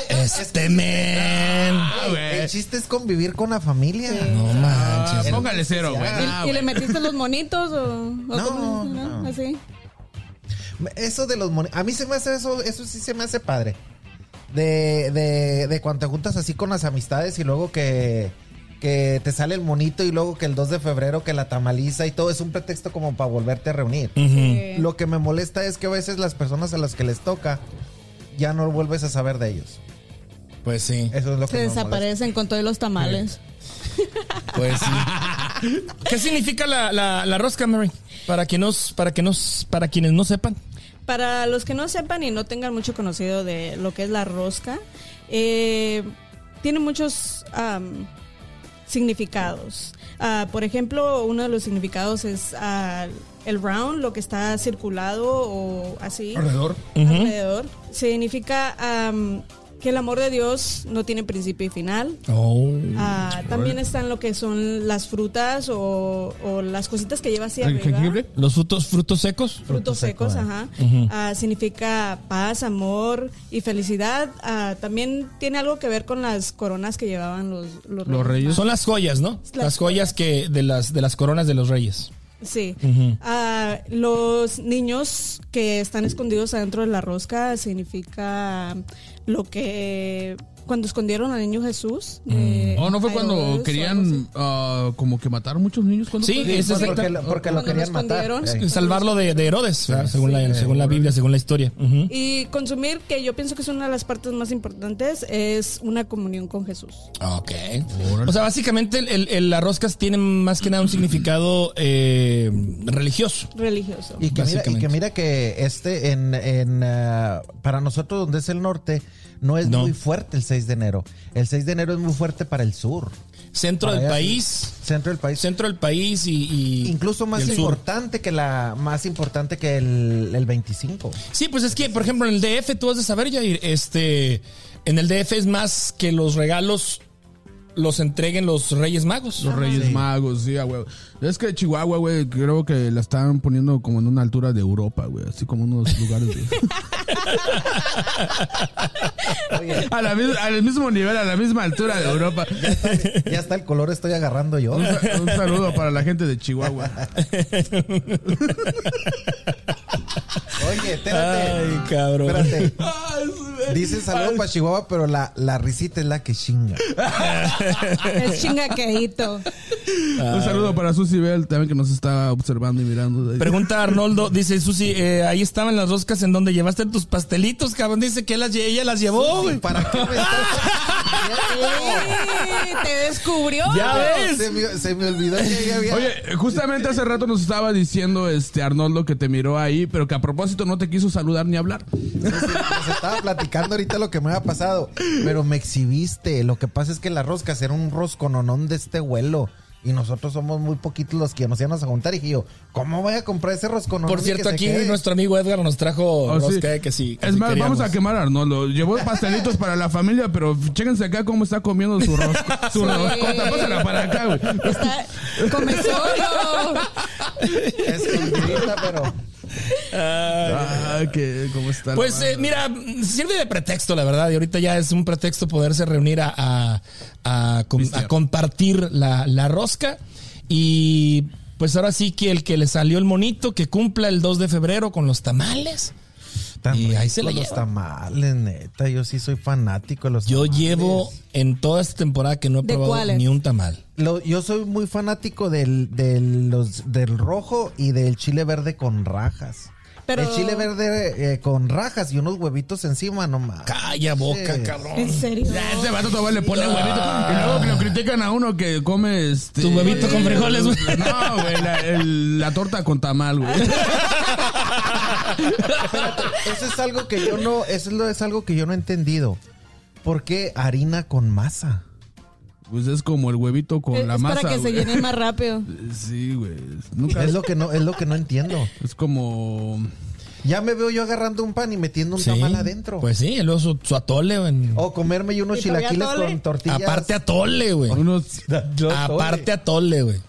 El chiste, Este men. Ey, el chiste es convivir con la familia. No Ah, manches. póngale cero, güey. ¿Y, Ah, y le metiste los monitos o, o No, cómo? no. Así. Eso de los moni- A mí se me hace eso, eso sí se me hace padre. De, de, de cuando te juntas así con las amistades y luego que, que te sale el monito y luego que el 2 de febrero que la tamaliza y todo es un pretexto como para volverte a reunir. Sí. Lo que me molesta es que a veces las personas a las que les toca ya no vuelves a saber de ellos. Pues sí, Eso es lo que Se me molesta. desaparecen con todos los tamales. pues sí. ¿Qué significa la, la, la rosca, Mary? Para que nos, para que nos, para quienes no sepan. Para los que no sepan y no tengan mucho conocido de lo que es la rosca, eh, tiene muchos significados. Ah, por ejemplo, uno de los significados es ah, el round, lo que está circulado o así. Alrededor. alrededor. Significa que el amor de Dios no tiene principio y final. Oh. Ah, también están lo que son las frutas o, o las cositas que lleva arriba. ¿Jengibre? Los frutos, frutos secos. Frutos seco, secos, ajá. Ah, significa paz, amor y felicidad. Ah, también tiene algo que ver con las coronas que llevaban los, los, Los reyes. Son las joyas, ¿no? Las Las joyas que de las de las coronas de los reyes. Sí. Los niños que están escondidos adentro de la rosca significa lo que cuando escondieron al niño Jesús. de Oh, ¿no fue cuando querían ah, como que matar muchos niños? ¿Cuándo Sí, fue? es Porque, lo, porque lo querían lo matar. Ey. Salvarlo de, de Herodes, según, la, según la Biblia, según la historia. Y consumir, que yo pienso que es una de las partes más importantes, es una comunión con Jesús. Ok. O sea, básicamente el, el- el- las roscas tienen más que nada un significado eh, religioso. Religioso. Y que, mira, y Básicamente. que mira que este en, en ah, para nosotros donde es el norte no es No. muy fuerte el 6 de enero. El 6 de enero es muy fuerte para el sur, Centro del país. centro del país. Centro del país y. y- Incluso más y el sur. importante que la más importante que el, el 25. Sí, pues es que, por ejemplo, en el DF, tú has de saber, Jair, este. En el DF es más que los regalos los entreguen los Reyes Magos. Los Reyes Sí. Magos, sí, güey. Es que Chihuahua, güey, creo que la están poniendo como en una altura de Europa, güey. Así como unos lugares de... a la al mismo nivel, a la misma altura de Europa. Ya está el color estoy agarrando yo. Un, un saludo para la gente de Chihuahua. Oye, espérate. Ay, cabrón. Espérate. Dice saludo para Chihuahua, pero la, la risita es la que chinga. Es chingaqueíto. Un saludo para Susy Bell también que nos está observando y mirando. Pregunta Arnoldo, dice Susi, eh, ahí estaban las roscas en donde llevaste tus pastelitos, cabrón. Dice que las, ella las llevó, güey. ¿Para qué me estás ¡Ey! ¡Te descubrió! Ya ves. se, me, se me olvidó que ya había. Oye, justamente hace rato nos estaba diciendo este Arnoldo que te miró ahí, pero que a propósito no te quiso saludar ni hablar. Nos estaba platicando ahorita lo que me había pasado. Pero me exhibiste. Lo que pasa es que las roscas era un roscononón de este vuelo. Y nosotros somos muy poquitos los que nos íbamos a juntar. Y dije yo, ¿cómo voy a comprar ese roscononón? Por cierto, aquí quede? nuestro amigo Edgar nos trajo Oh, rosca, eh, que sí. que Es sí más, queríamos. vamos a quemar a Arnoldo. Llevó pastelitos para la familia, pero chéquense acá cómo está comiendo su rosca. Su Sí. roscota. Pásala para acá, güey. Está, come solo. Escondidita, pero. Ah, que, ¿cómo está? Pues eh, mira, sirve de pretexto, la verdad. Y ahorita ya es un pretexto poderse reunir a, a compartir la, la rosca. Y pues ahora sí que el que le salió el monito, que cumpla el 2 de febrero con los tamales. Tan Y ahí se la los tamales, neta. Yo sí soy fanático de los Yo tamales. llevo en toda esta temporada que no he ¿De probado cuáles? ni un tamal. Lo- yo soy muy fanático del, del, los, del rojo y del chile verde con rajas. Pero- El chile verde eh, con rajas y unos huevitos encima, nomás. Calla boca, Sí. cabrón. ¿En serio? Ya, este vato todavía le pone huevito. Y luego que lo critican a uno que come este. Tu huevito con frijoles, güey. No, güey, la, el- la torta con tamal, güey. Eso es algo que yo no, eso es, es algo que yo no he entendido. ¿Por qué harina con masa? Pues es como el huevito con Es la masa. para que se llene más rápido. Sí, güey. Nunca. Es lo que no, es lo que no entiendo. Es como. Ya me veo yo agarrando un pan y metiendo un Sí, tamal adentro. Pues sí, luego su, su atole, güey. o comerme yo unos ¿Y todavía chilaquiles con tortillas. Aparte atole, güey. Unos, Aparte atole, güey.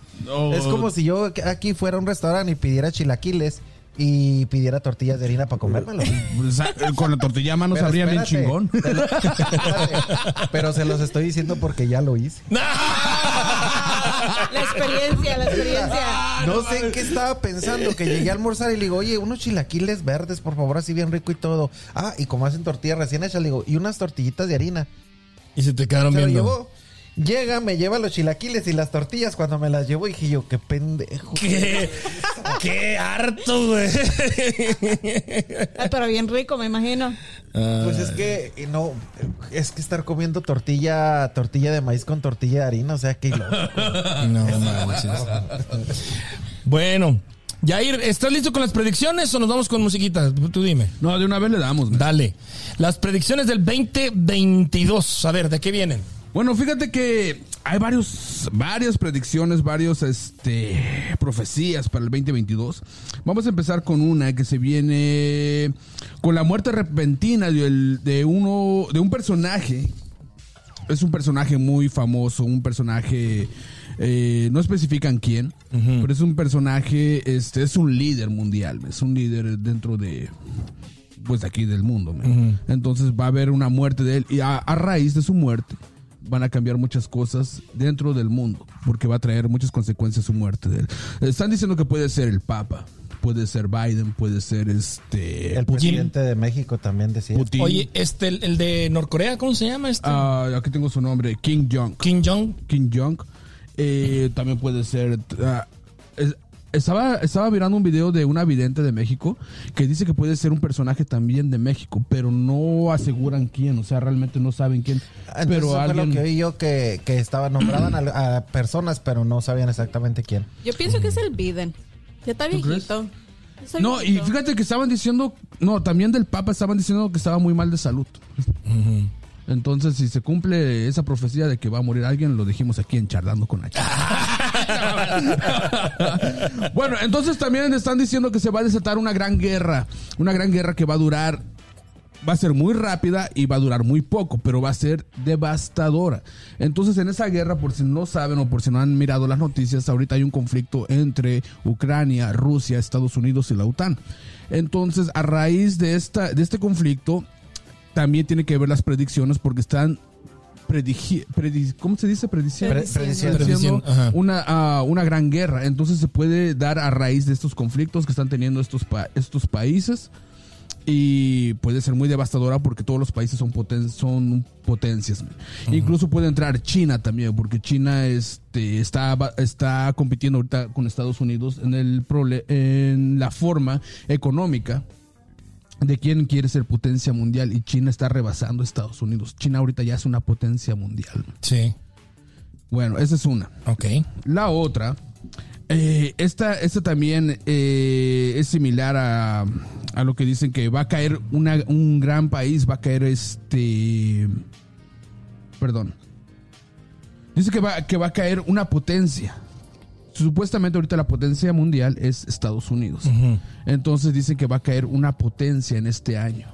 Es como si yo aquí fuera a un restaurante y pidiera chilaquiles y pidiera tortillas de harina para comérmelo. sea, con la tortilla a mano Pero sabría bien chingón. lo-. Pero se los estoy diciendo porque ya lo hice. La experiencia, la experiencia. No sé en qué estaba pensando, que llegué a almorzar y le digo, oye, unos chilaquiles verdes, por favor, así bien rico y todo. Ah, y como hacen tortillas recién hechas, le digo, y unas tortillitas de harina. Y se te quedaron Se lo viendo. llevó. Llega, me lleva los chilaquiles y las tortillas. Cuando me las llevo, dije yo, qué pendejo. Qué, qué harto, güey. Ay, pero bien rico, me imagino. Pues es que no, es que estar comiendo tortilla, tortilla de maíz con tortilla de harina, o sea que No manches. Bueno, Jair, ¿estás listo con las predicciones o nos vamos con musiquita? Tú dime. No, de una vez le damos. man. Dale. Las predicciones del 2022. A ver, ¿de qué vienen? Bueno, fíjate que hay varios, varias predicciones, varios, este, profecías para el 2022. Vamos a empezar con una que se viene con la muerte repentina de, el- de uno, de un personaje. Es un personaje muy famoso, un personaje, eh, no especifican quién, pero es un personaje, este, es un líder mundial, es un líder dentro de, pues de aquí del mundo. Entonces va a haber una muerte de él y a, a raíz de su muerte van a cambiar muchas cosas dentro del mundo porque va a traer muchas consecuencias su muerte de él. Están diciendo que puede ser el Papa, puede ser Biden, puede ser este el Putin. presidente de México también decía. Putin. Oye, este, el, el de Norcorea, ¿cómo se llama este? Ah, aquí tengo su nombre, King Jong. Kim Jong. Kim Jong. Eh, también puede ser. ah, estaba, estaba mirando un video de una vidente de México que dice que puede ser un personaje también de México, pero no aseguran quién, o sea, realmente no saben quién. Entonces, pero eso fue alguien. lo que oí yo que, que estaba nombraban a, a personas, pero no sabían exactamente quién. Yo pienso que es el Biden. Ya está viejito. No, y fíjate que estaban diciendo, no, también del Papa estaban diciendo que estaba muy mal de salud. Entonces, si se cumple esa profecía de que va a morir alguien, lo dijimos aquí en Charlando con H. bueno, entonces también están diciendo que se va a desatar una gran guerra. Una gran guerra que va a durar, va a ser muy rápida y va a durar muy poco, pero va a ser devastadora. Entonces, en esa guerra, por si no saben o por si no han mirado las noticias, ahorita hay un conflicto entre Ucrania, Rusia, Estados Unidos y la OTAN. Entonces, a raíz de, esta, de este conflicto, también tiene que ver las predicciones porque están predigi- predi- ¿cómo se dice? Prediciendo. Pre- prediciendo. Prediciendo, una, ah, una gran guerra. Entonces se puede dar a raíz de estos conflictos que están teniendo estos, pa- estos países. Y puede ser muy devastadora porque todos los países son, poten- son potencias. Incluso puede entrar China también, porque China este, está, ba- está compitiendo ahorita con Estados Unidos en, el prole- en la forma económica de quién quiere ser potencia mundial y China está rebasando a Estados Unidos. China ahorita ya es una potencia mundial. Sí. Bueno, esa es una. Ok. La otra, eh, esta, esta también eh, es similar a, a lo que dicen que va a caer una- un gran país, va a caer este... Perdón. Dice que va, que va a caer una potencia. Supuestamente ahorita la potencia mundial es Estados Unidos. Entonces dicen que va a caer una potencia en este año.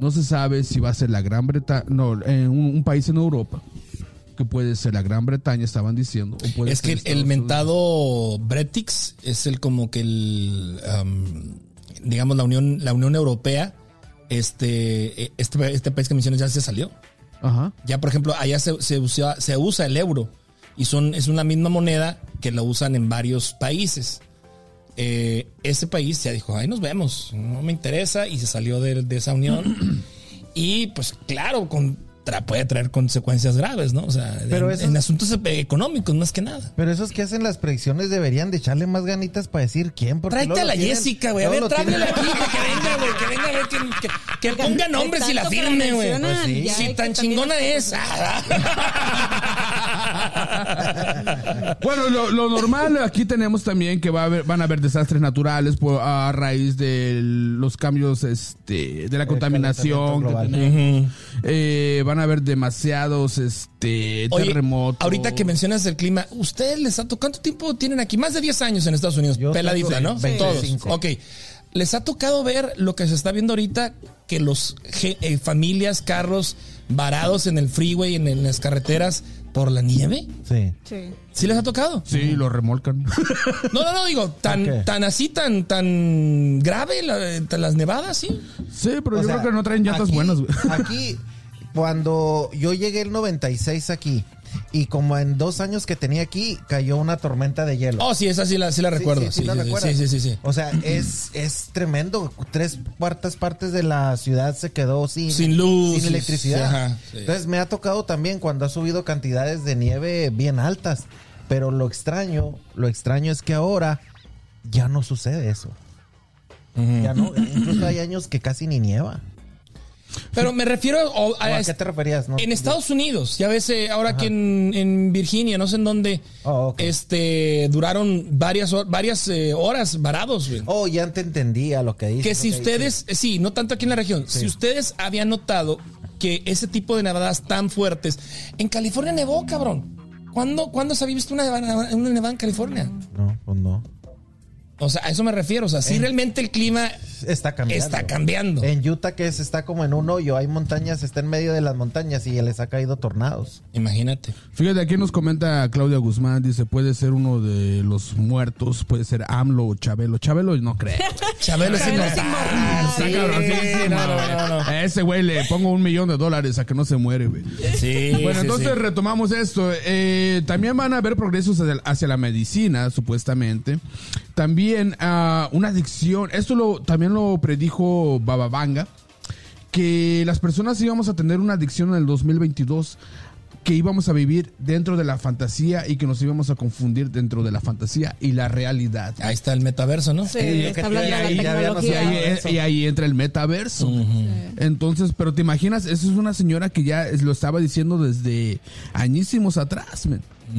No se sabe si va a ser la Gran Bretaña, no, en un, un país en Europa, que puede ser la Gran Bretaña, estaban diciendo. o puede Es ser que el, mentado Bretix es el como que el, am, digamos, la Unión, la Unión Europea, este, eh, este, este país que mencionas ya se salió. Ajá. Ya, por ejemplo, allá se, se usa, se usa el euro y son, es una misma moneda que la usan en varios países. Eh, ese país ya dijo, ahí nos vemos, no me interesa y se salió de, de esa unión. y pues claro, con, tra- puede traer consecuencias graves, ¿no? O sea, Pero en, asuntos económicos más que nada. Pero esos que hacen las predicciones deberían de echarle más ganitas para decir quién. Porque Tráete a la tienen- Jessica, güey. A ver, tráemela aquí, güey, que venga, güey. Que venga, a ver, que, que, que ponga nombres y la firme, güey. Pues sí. Si tan chingona es. Bueno, lo, lo normal aquí tenemos también que va a haber, van a haber desastres naturales por, a raíz de los cambios este, de la contaminación. que. Eh, van a haber demasiados este, Oye, terremotos. ahorita que mencionas el clima, ¿ustedes les ha tocado cuánto tiempo tienen aquí? Más de 10 años en Estados Unidos. Yo Peladita, ¿no? 25. Todos. Ok. ¿Les ha tocado ver lo que se está viendo ahorita? Que los eh, familias, carros varados en el freeway, en, en las carreteras, por la nieve. Sí. Sí. ¿Sí les ha tocado? Sí, lo remolcan. No, no, no, digo, tan, tan así, tan, tan grave la- tan las nevadas, sí. Sí, pero O yo sea, creo que no traen llantas aquí- buenas, güey. Aquí, cuando yo llegué el 96 aquí, y como en dos años que tenía aquí, cayó una tormenta de hielo. Oh, sí, esa sí la, sí la recuerdo. sí, Sí, sí, la sí, sí, recuerdas. sí, sí, sí. O sea, es, es tremendo. Tres cuartas partes de la ciudad se quedó sin, Sin luz, sin electricidad. ajá. Entonces me ha tocado también cuando ha subido cantidades de nieve bien altas. Pero lo extraño, lo extraño es que ahora ya no sucede eso. Ya no, incluso hay años que casi ni nieva. Pero me refiero a, ¿O a ¿A, qué te referías? No? en Estados Unidos. Ya ves, eh, ahora que en, en Virginia, no sé en dónde, Oh, este, duraron varias, varias eh, horas varados, güey. Oh, ya te entendía lo que dices. que si ustedes, eh, sí, no tanto aquí en la región, si ustedes habían notado que ese tipo de nevadas tan fuertes, en California nevó, cabrón. ¿Cuándo, ¿cuándo se había visto una nevada, una nevada en California? No, pues no. O sea, a eso me refiero. O sea, si realmente el clima Está cambiando. está cambiando. En Utah, que es, está como en un hoyo, hay montañas, está en medio de las montañas y les ha caído tornados. Imagínate. Fíjate, aquí nos comenta Claudia Guzmán, dice, puede ser uno de los muertos, puede ser AMLO o Chabelo. Chabelo no creo. Chabelo es. A ese güey le pongo un millón de dólares a que no se muere, güey. Sí, Bueno, sí, entonces sí. retomamos esto. Eh, también van a haber progresos hacia, hacia la medicina, supuestamente. También ah, una adicción. Esto lo, también lo predijo Baba Vanga. Que las personas íbamos a tener una adicción en el 2022. Que íbamos a vivir dentro de la fantasía y que nos íbamos a confundir dentro de la fantasía y la realidad. Ahí está el metaverso, ¿no? Sí, está hablando de la habíamos Y ahí, eso. y ahí entra el metaverso. Entonces, pero te imaginas, eso es una señora que ya lo estaba diciendo desde añísimos atrás,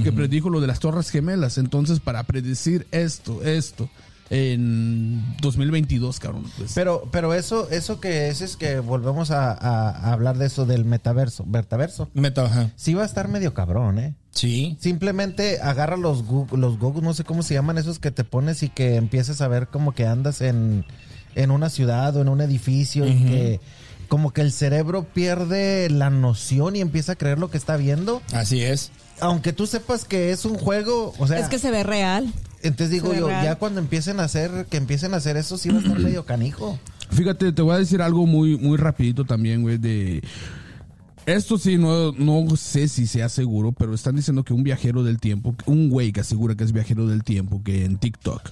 que predijo lo de las Torres Gemelas. Entonces, para predecir esto, esto, en 2022, cabrón. pues, Pero, pero eso, eso que es, es que volvemos a, a- a hablar de eso del metaverso. Metaverso. Meta, ajá. Sí va a estar medio cabrón, ¿eh? Sí. Simplemente agarra los Google, los Google, no sé cómo se llaman esos que te pones y que empiezas a ver como que andas en, en una ciudad o en un edificio y que como que el cerebro pierde la noción y empieza a creer lo que está viendo. Así es. Aunque tú sepas que es un juego, o sea, Es que se ve real. Entonces digo yo, ya cuando empiecen a hacer, que empiecen a hacer eso, sí va a estar medio canijo. Fíjate, te voy a decir algo muy, muy rapidito también, güey, de... Esto sí, no, no sé si sea seguro, pero están diciendo que un viajero del tiempo, un güey que asegura que es viajero del tiempo, que en TikTok,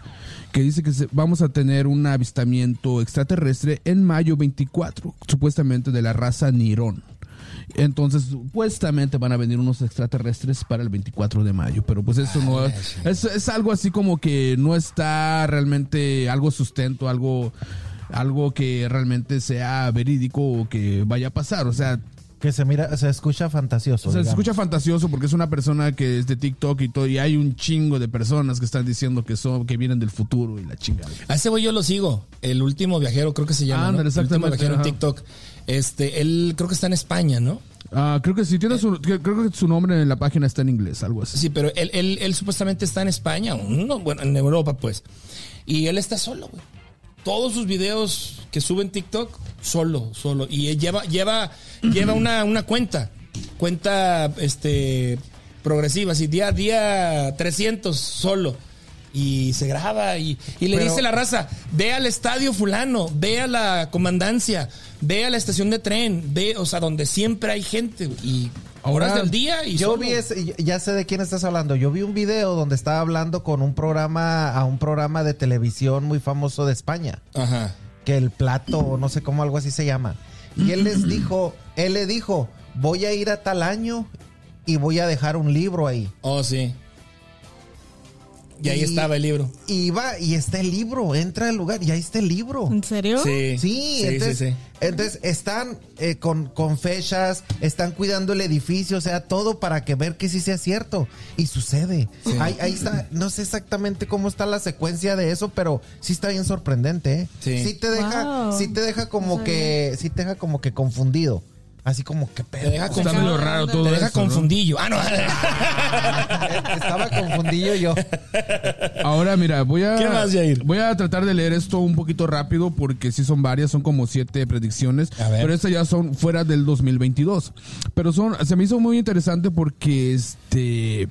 que dice que vamos a tener un avistamiento extraterrestre en mayo 24, supuestamente de la raza Nirón. Entonces, supuestamente van a venir unos extraterrestres para el 24 de mayo, pero pues eso no es, es algo así como que no está realmente algo sustento, algo algo que realmente sea verídico o que vaya a pasar, o sea, Que se mira, se escucha fantasioso. o sea, se digamos. escucha fantasioso porque es una persona que es de TikTok y todo y hay un chingo de personas que están diciendo que son que vienen del futuro y la chingada. A ese güey yo lo sigo. El último viajero, creo que se llama. ¿no? Ándale, El último exactamente, viajero en. TikTok. Este, él creo que está en España, ¿no? Ah, creo que sí tiene su creo que su nombre en la página está en inglés, algo así. Sí, pero él, él, él supuestamente está en España, no, bueno, en Europa, pues. Y él está solo, güey. Todos sus videos que sube en TikTok, solo, solo. Y él lleva, lleva, lleva una, una cuenta. Cuenta este progresiva, así día, día 300 solo. Y se graba y, y le Pero- dice la raza, ve al estadio fulano, ve a la comandancia, ve a la estación de tren, ve, o sea, donde siempre hay gente. Y horas del día y Yo solo. vi ese, ya sé de quién estás hablando. Yo vi un video donde estaba hablando con un programa, a un programa de televisión muy famoso de España, Ajá. que el plato, o no sé cómo algo así se llama. Y él les dijo, él le dijo, voy a ir a tal año y voy a dejar un libro ahí. Oh, sí. Y ahí Y- estaba el libro. Y va, y está el libro, entra al lugar y ahí está el libro. ¿En serio? Sí. Sí, sí, entonces, sí, sí. entonces están eh, con, con fechas, están cuidando el edificio, o sea, todo para que ver que sí sea cierto. Y sucede. Ahí, ahí está, no sé exactamente cómo está la secuencia de eso, pero sí está bien sorprendente, ¿eh? Sí. te deja, Wow. sí te deja como No que, sí te deja como que confundido. Así como que Te deja, Está confundido. medio raro todo Te deja eso, ¿no? confundillo. Ah, no. Estaba confundido yo. Ahora, mira, voy a. ¿Qué más, Jair? Voy a tratar de leer esto un poquito rápido porque sí son varias, son como siete predicciones. A ver. Pero estas ya son fuera del 2022. Pero son, se me hizo muy interesante porque este.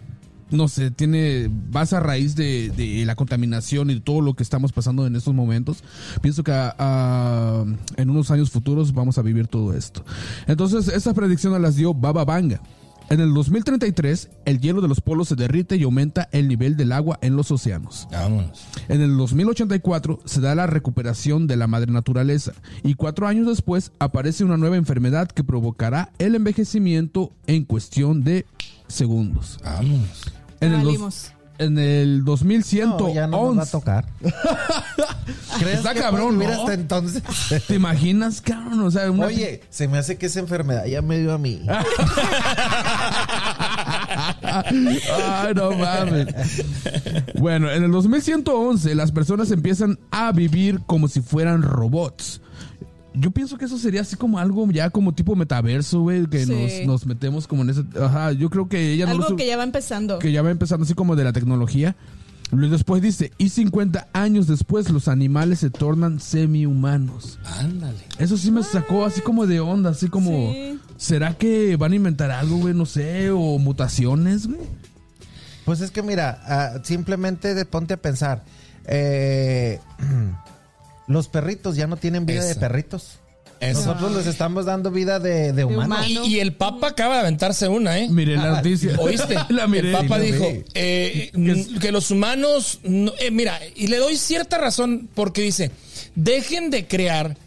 No sé, tiene. Vas a raíz de, la contaminación y todo lo que estamos pasando en estos momentos. Pienso que en unos años futuros vamos a vivir todo esto. Entonces, estas predicciones las dio Baba Vanga. En el 2033, el hielo de los polos se derrite y aumenta el nivel del agua en los océanos. Vámonos. En el 2084 se da la recuperación de la madre naturaleza y cuatro años después aparece una nueva enfermedad que provocará el envejecimiento en cuestión de segundos. Vámonos. En el, dos- Valimos. En el 2111 No, ya no nos va a tocar. ¿Crees Está que cabrón, ¿no? hasta entonces? ¿Te imaginas, cabrón? O sea, una- Oye, se me hace que esa enfermedad ya me dio a mí. Ay, no mames. Bueno, en el 2111 las personas empiezan a vivir como si fueran robots. Yo pienso que eso sería así como algo ya como tipo metaverso, güey, que Sí. nos, nos metemos como en ese... Ajá, yo creo que ella no lo Algo que ya va empezando. que ya va empezando así como de la tecnología. Luego Después dice, y 50 años después los animales se tornan semi-humanos. Ándale. Eso sí me sacó así como de onda, así como... Sí. ¿Será que van a inventar algo, güey? No sé, o mutaciones, güey. Pues es que mira, ah, simplemente de ponte a pensar. eh, los perritos ya no tienen vida de perritos. Nosotros les estamos dando vida de, de humanos. humano. Y, y el Papa acaba de aventarse una, ¿eh? Miré la noticia. ¿Oíste? la miré. el Papa dijo eh, que los humanos, no- eh, mira, y le doy cierta razón porque dice, dejen de crear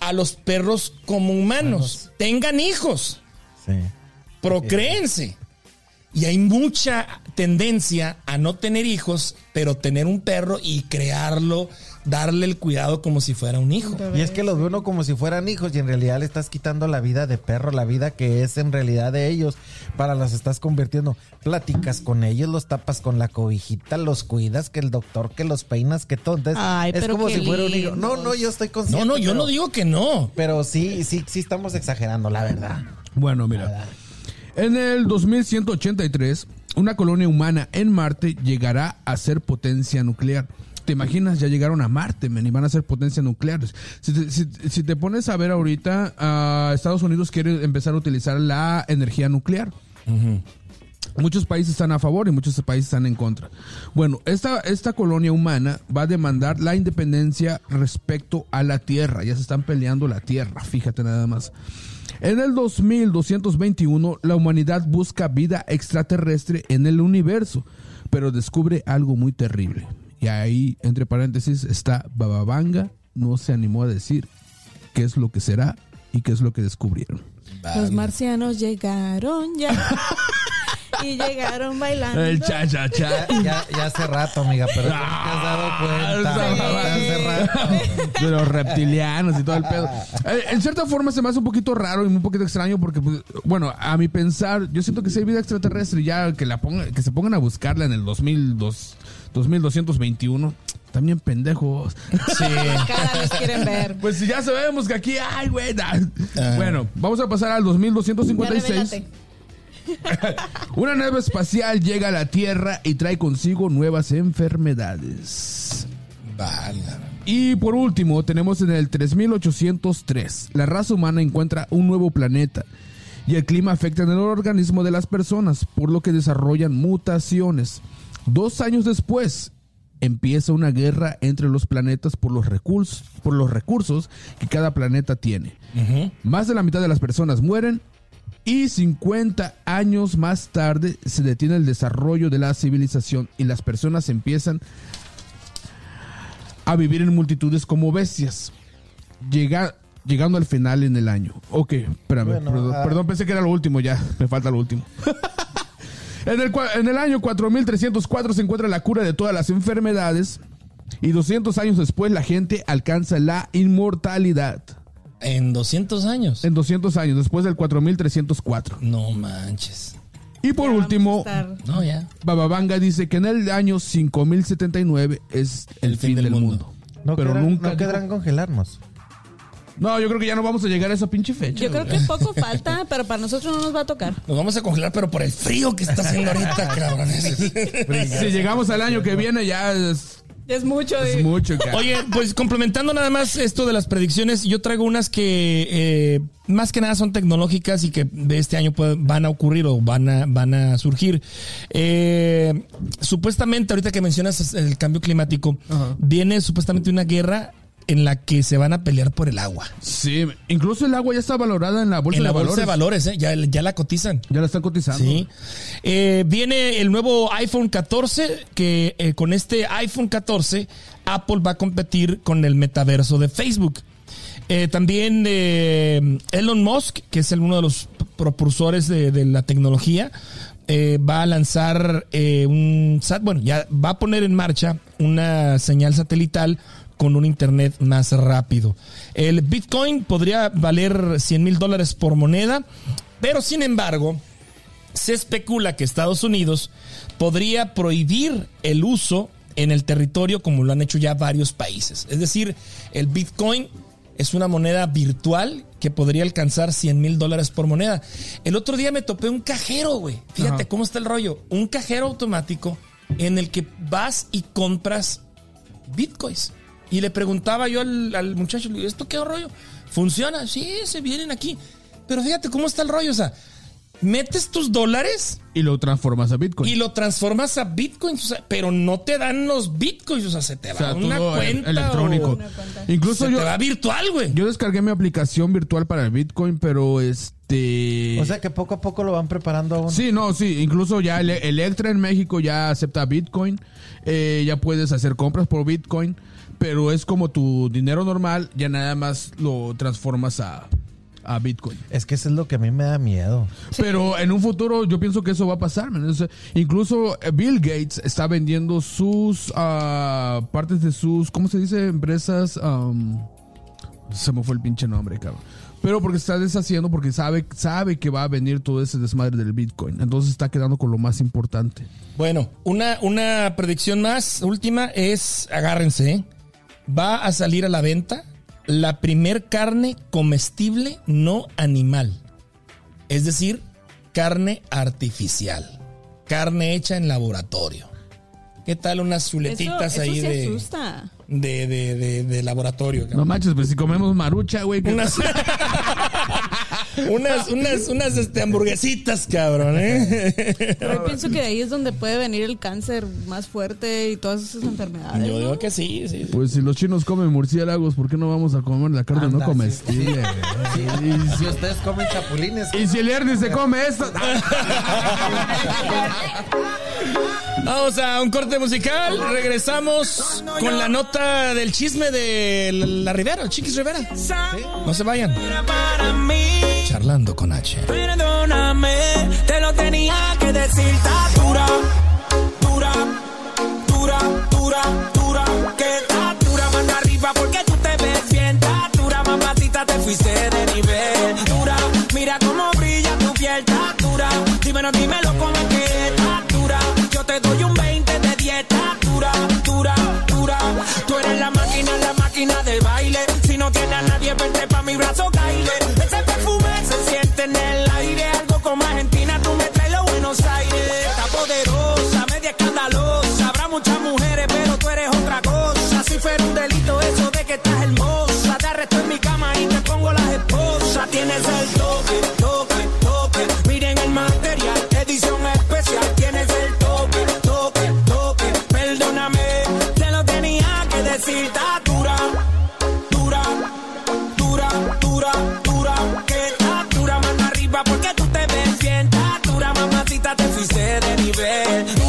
a los perros como humanos, tengan hijos, Sí. procréense. Y hay mucha tendencia a no tener hijos, pero tener un perro y crearlo, darle el cuidado como si fuera un hijo. Y es que los ve uno como si fueran hijos y en realidad le estás quitando la vida de perro, la vida que es en realidad de ellos, para los estás convirtiendo. Platicas con ellos, los tapas con la cobijita, los cuidas, que el doctor, que los peinas, que todo. Entonces, Ay, es como qué si fuera un hijo. No, no, yo estoy consciente. No, no, yo pero- no digo que no. Pero sí, sí, sí estamos exagerando, la verdad. Bueno, mira. En el 2183, una colonia humana en Marte llegará a ser potencia nuclear. ¿Te imaginas? Ya llegaron a Marte, men, y van a ser potencias nucleares. Si te, si- si te pones a ver ahorita, ah, Estados Unidos quiere empezar a utilizar la energía nuclear. Muchos países están a favor y muchos países están en contra. Bueno, esta, esta colonia humana va a demandar la independencia respecto a la Tierra. Ya se están peleando la Tierra, fíjate nada más. En el 2221, la humanidad busca vida extraterrestre en el universo, pero descubre algo muy terrible. Y ahí, entre paréntesis, está Bababanga. No se animó a decir qué es lo que será y qué es lo que descubrieron. Los marcianos llegaron ya. y llegaron bailando. El cha cha cha. Ya, ya hace rato, amiga, pero no te has dado cuenta. Sí. Hace rato. de los reptilianos y todo el pedo. Eh, En cierta forma se me hace un poquito raro y un poquito extraño porque, pues, bueno, a mi pensar, yo siento que si hay vida extraterrestre ya que la ponga, que se pongan a buscarla en el 2002, 2221, también pendejos. Sí. Cada vez quieren ver. Pues si ya sabemos que aquí hay, güey. Ah. Bueno, vamos a pasar al Ya 2256. Una nave espacial llega a la Tierra y trae consigo nuevas enfermedades. Y por último, tenemos en el 3803, la raza humana encuentra un nuevo planeta y el clima afecta en el organismo de las personas, por lo que desarrollan mutaciones. Dos años después, empieza una guerra entre los planetas por los recursos, por los recursos que cada planeta tiene. Más de la mitad de las personas mueren y 50 años más tarde se detiene el desarrollo de la civilización y las personas empiezan a vivir en multitudes como bestias. Llega, llegando al final en el año. Ok, espérame. Bueno, perdón, ah. perdón, pensé que era lo último ya. Me falta lo último. en, el, en el año 4304 se encuentra la cura de todas las enfermedades. Y 200 años después la gente alcanza la inmortalidad. En 200 años. En 200 años, después del 4304. No manches. Y por Ya último, No, ya. Bababanga dice que en el año 5079 es el, fin, del mundo. No, Pero nunca no querrán congelarnos. No, yo creo que ya no vamos a llegar a esa pinche fecha. Yo creo que poco falta, pero para nosotros no nos va a tocar. Nos vamos a congelar, pero por el frío que está haciendo ahorita, cabrones. Si llegamos al año que viene, ya es, Es mucho. es de- mucho. cara. Oye, pues complementando nada más esto de las predicciones, yo traigo unas que eh, más que nada son tecnológicas y que de este año pueden- van a ocurrir o van a, van a surgir. Eh, supuestamente, ahorita que mencionas el cambio climático, viene supuestamente una guerra en la que se van a pelear por el agua. Sí, incluso el agua ya está valorada en la bolsa en la de bolsa valores. de valores, ¿eh? ya, ya la cotizan. Ya la están cotizando. Sí. Eh, viene el nuevo iPhone 14, que eh, con este iPhone 14 Apple va a competir con el metaverso de Facebook. Eh, también eh, Elon Musk, que es el- uno de los propulsores de, de la tecnología, eh, va a lanzar eh, un sat, bueno, ya va a poner en marcha una señal satelital con un internet más rápido. El Bitcoin podría valer 100 mil dólares por moneda, pero sin embargo, se especula que Estados Unidos podría prohibir el uso en el territorio como lo han hecho ya varios países. Es decir, el Bitcoin es una moneda virtual que podría alcanzar 100 mil dólares por moneda. El otro día me topé un cajero, güey. Fíjate Ajá. cómo está el rollo. Un cajero automático en el que vas y compras bitcoins. Y le preguntaba yo al, al muchacho, le digo, ¿esto qué rollo? ¿Funciona? Sí, se vienen aquí. Pero fíjate cómo está el rollo. O sea, metes tus dólares Y lo transformas a Bitcoin. y lo transformas a o sea, pero no te dan los bitcoins, o sea, se te o va sea, una cuenta electrónico. o- Una cuenta. Incluso se yo, te va virtual, güey. yo descargué mi aplicación virtual para el Bitcoin, pero este... O sea que poco a poco lo van preparando aún. Sí, no, sí. Incluso ya el Electra en México ya acepta Bitcoin. Eh, ya puedes hacer compras por Bitcoin. Pero es como tu dinero normal, ya nada más lo transformas a, a Bitcoin. Es que eso es lo que a mí me da miedo. Pero en un futuro yo pienso que eso va a pasar. man. O sea, incluso eh, Bill Gates está vendiendo sus ah, partes de sus, ¿cómo se dice? Empresas. am, se me fue el pinche nombre, cabrón. Pero porque está deshaciendo, porque sabe, sabe que va a venir todo ese desmadre del Bitcoin. Entonces está quedando con lo más importante. Bueno, una, una predicción más, última, es, agárrense, ¿eh? Va a salir a la venta la primer carne comestible no animal. Es decir, carne artificial. Carne hecha en laboratorio. ¿Qué tal unas chuletitas eso ahí sí de, asusta. de, de, de- de laboratorio? cabrón? No manches, pero si comemos marucha, güey. Unas, unas, unas, unas este, hamburguesitas, cabrón, ¿eh? Pero yo pienso que ahí es donde puede venir el cáncer más fuerte y todas esas enfermedades. Yo ¿no? digo que sí, sí. sí. Pues si los chinos comen murciélagos, ¿por qué no vamos a comer la carne no sí, comestible? Y si ustedes comen chapulines, Y si el Ernie se come esto. Vamos a un corte musical. Regresamos con la nota del chisme de la Rivera, el Chiquis Rivera. No se vayan. Para mí, Charlando con H. perdóname, te lo tenía que decir. Dura, dura, dura, dura, dura. Que dura, manda arriba porque tú te ves bien. Dura, mamacita, te fuiste de nivel. Dura, mira cómo brilla tu piel. Dura, dímelo, dímelo cómo es que dura. Yo te doy un 20 de dieta. Dura, dura, dura. Tú eres la máquina, la máquina del baile. Si no tienes a nadie, vente pa' mi brazo, caile. Muchas mujeres, pero tú eres otra cosa. Si fuera un delito eso de que estás hermosa. Te arresto en mi cama y te pongo las esposas. Tienes el toque, toque, toque. Miren el material, edición especial. Tienes el toque, toque, toque. Perdóname, te lo tenía que decir. Está dura, dura, dura, dura, dura. Que está dura, mano arriba porque tú te ves bien. Está dura, mamacita, te fuiste de nivel.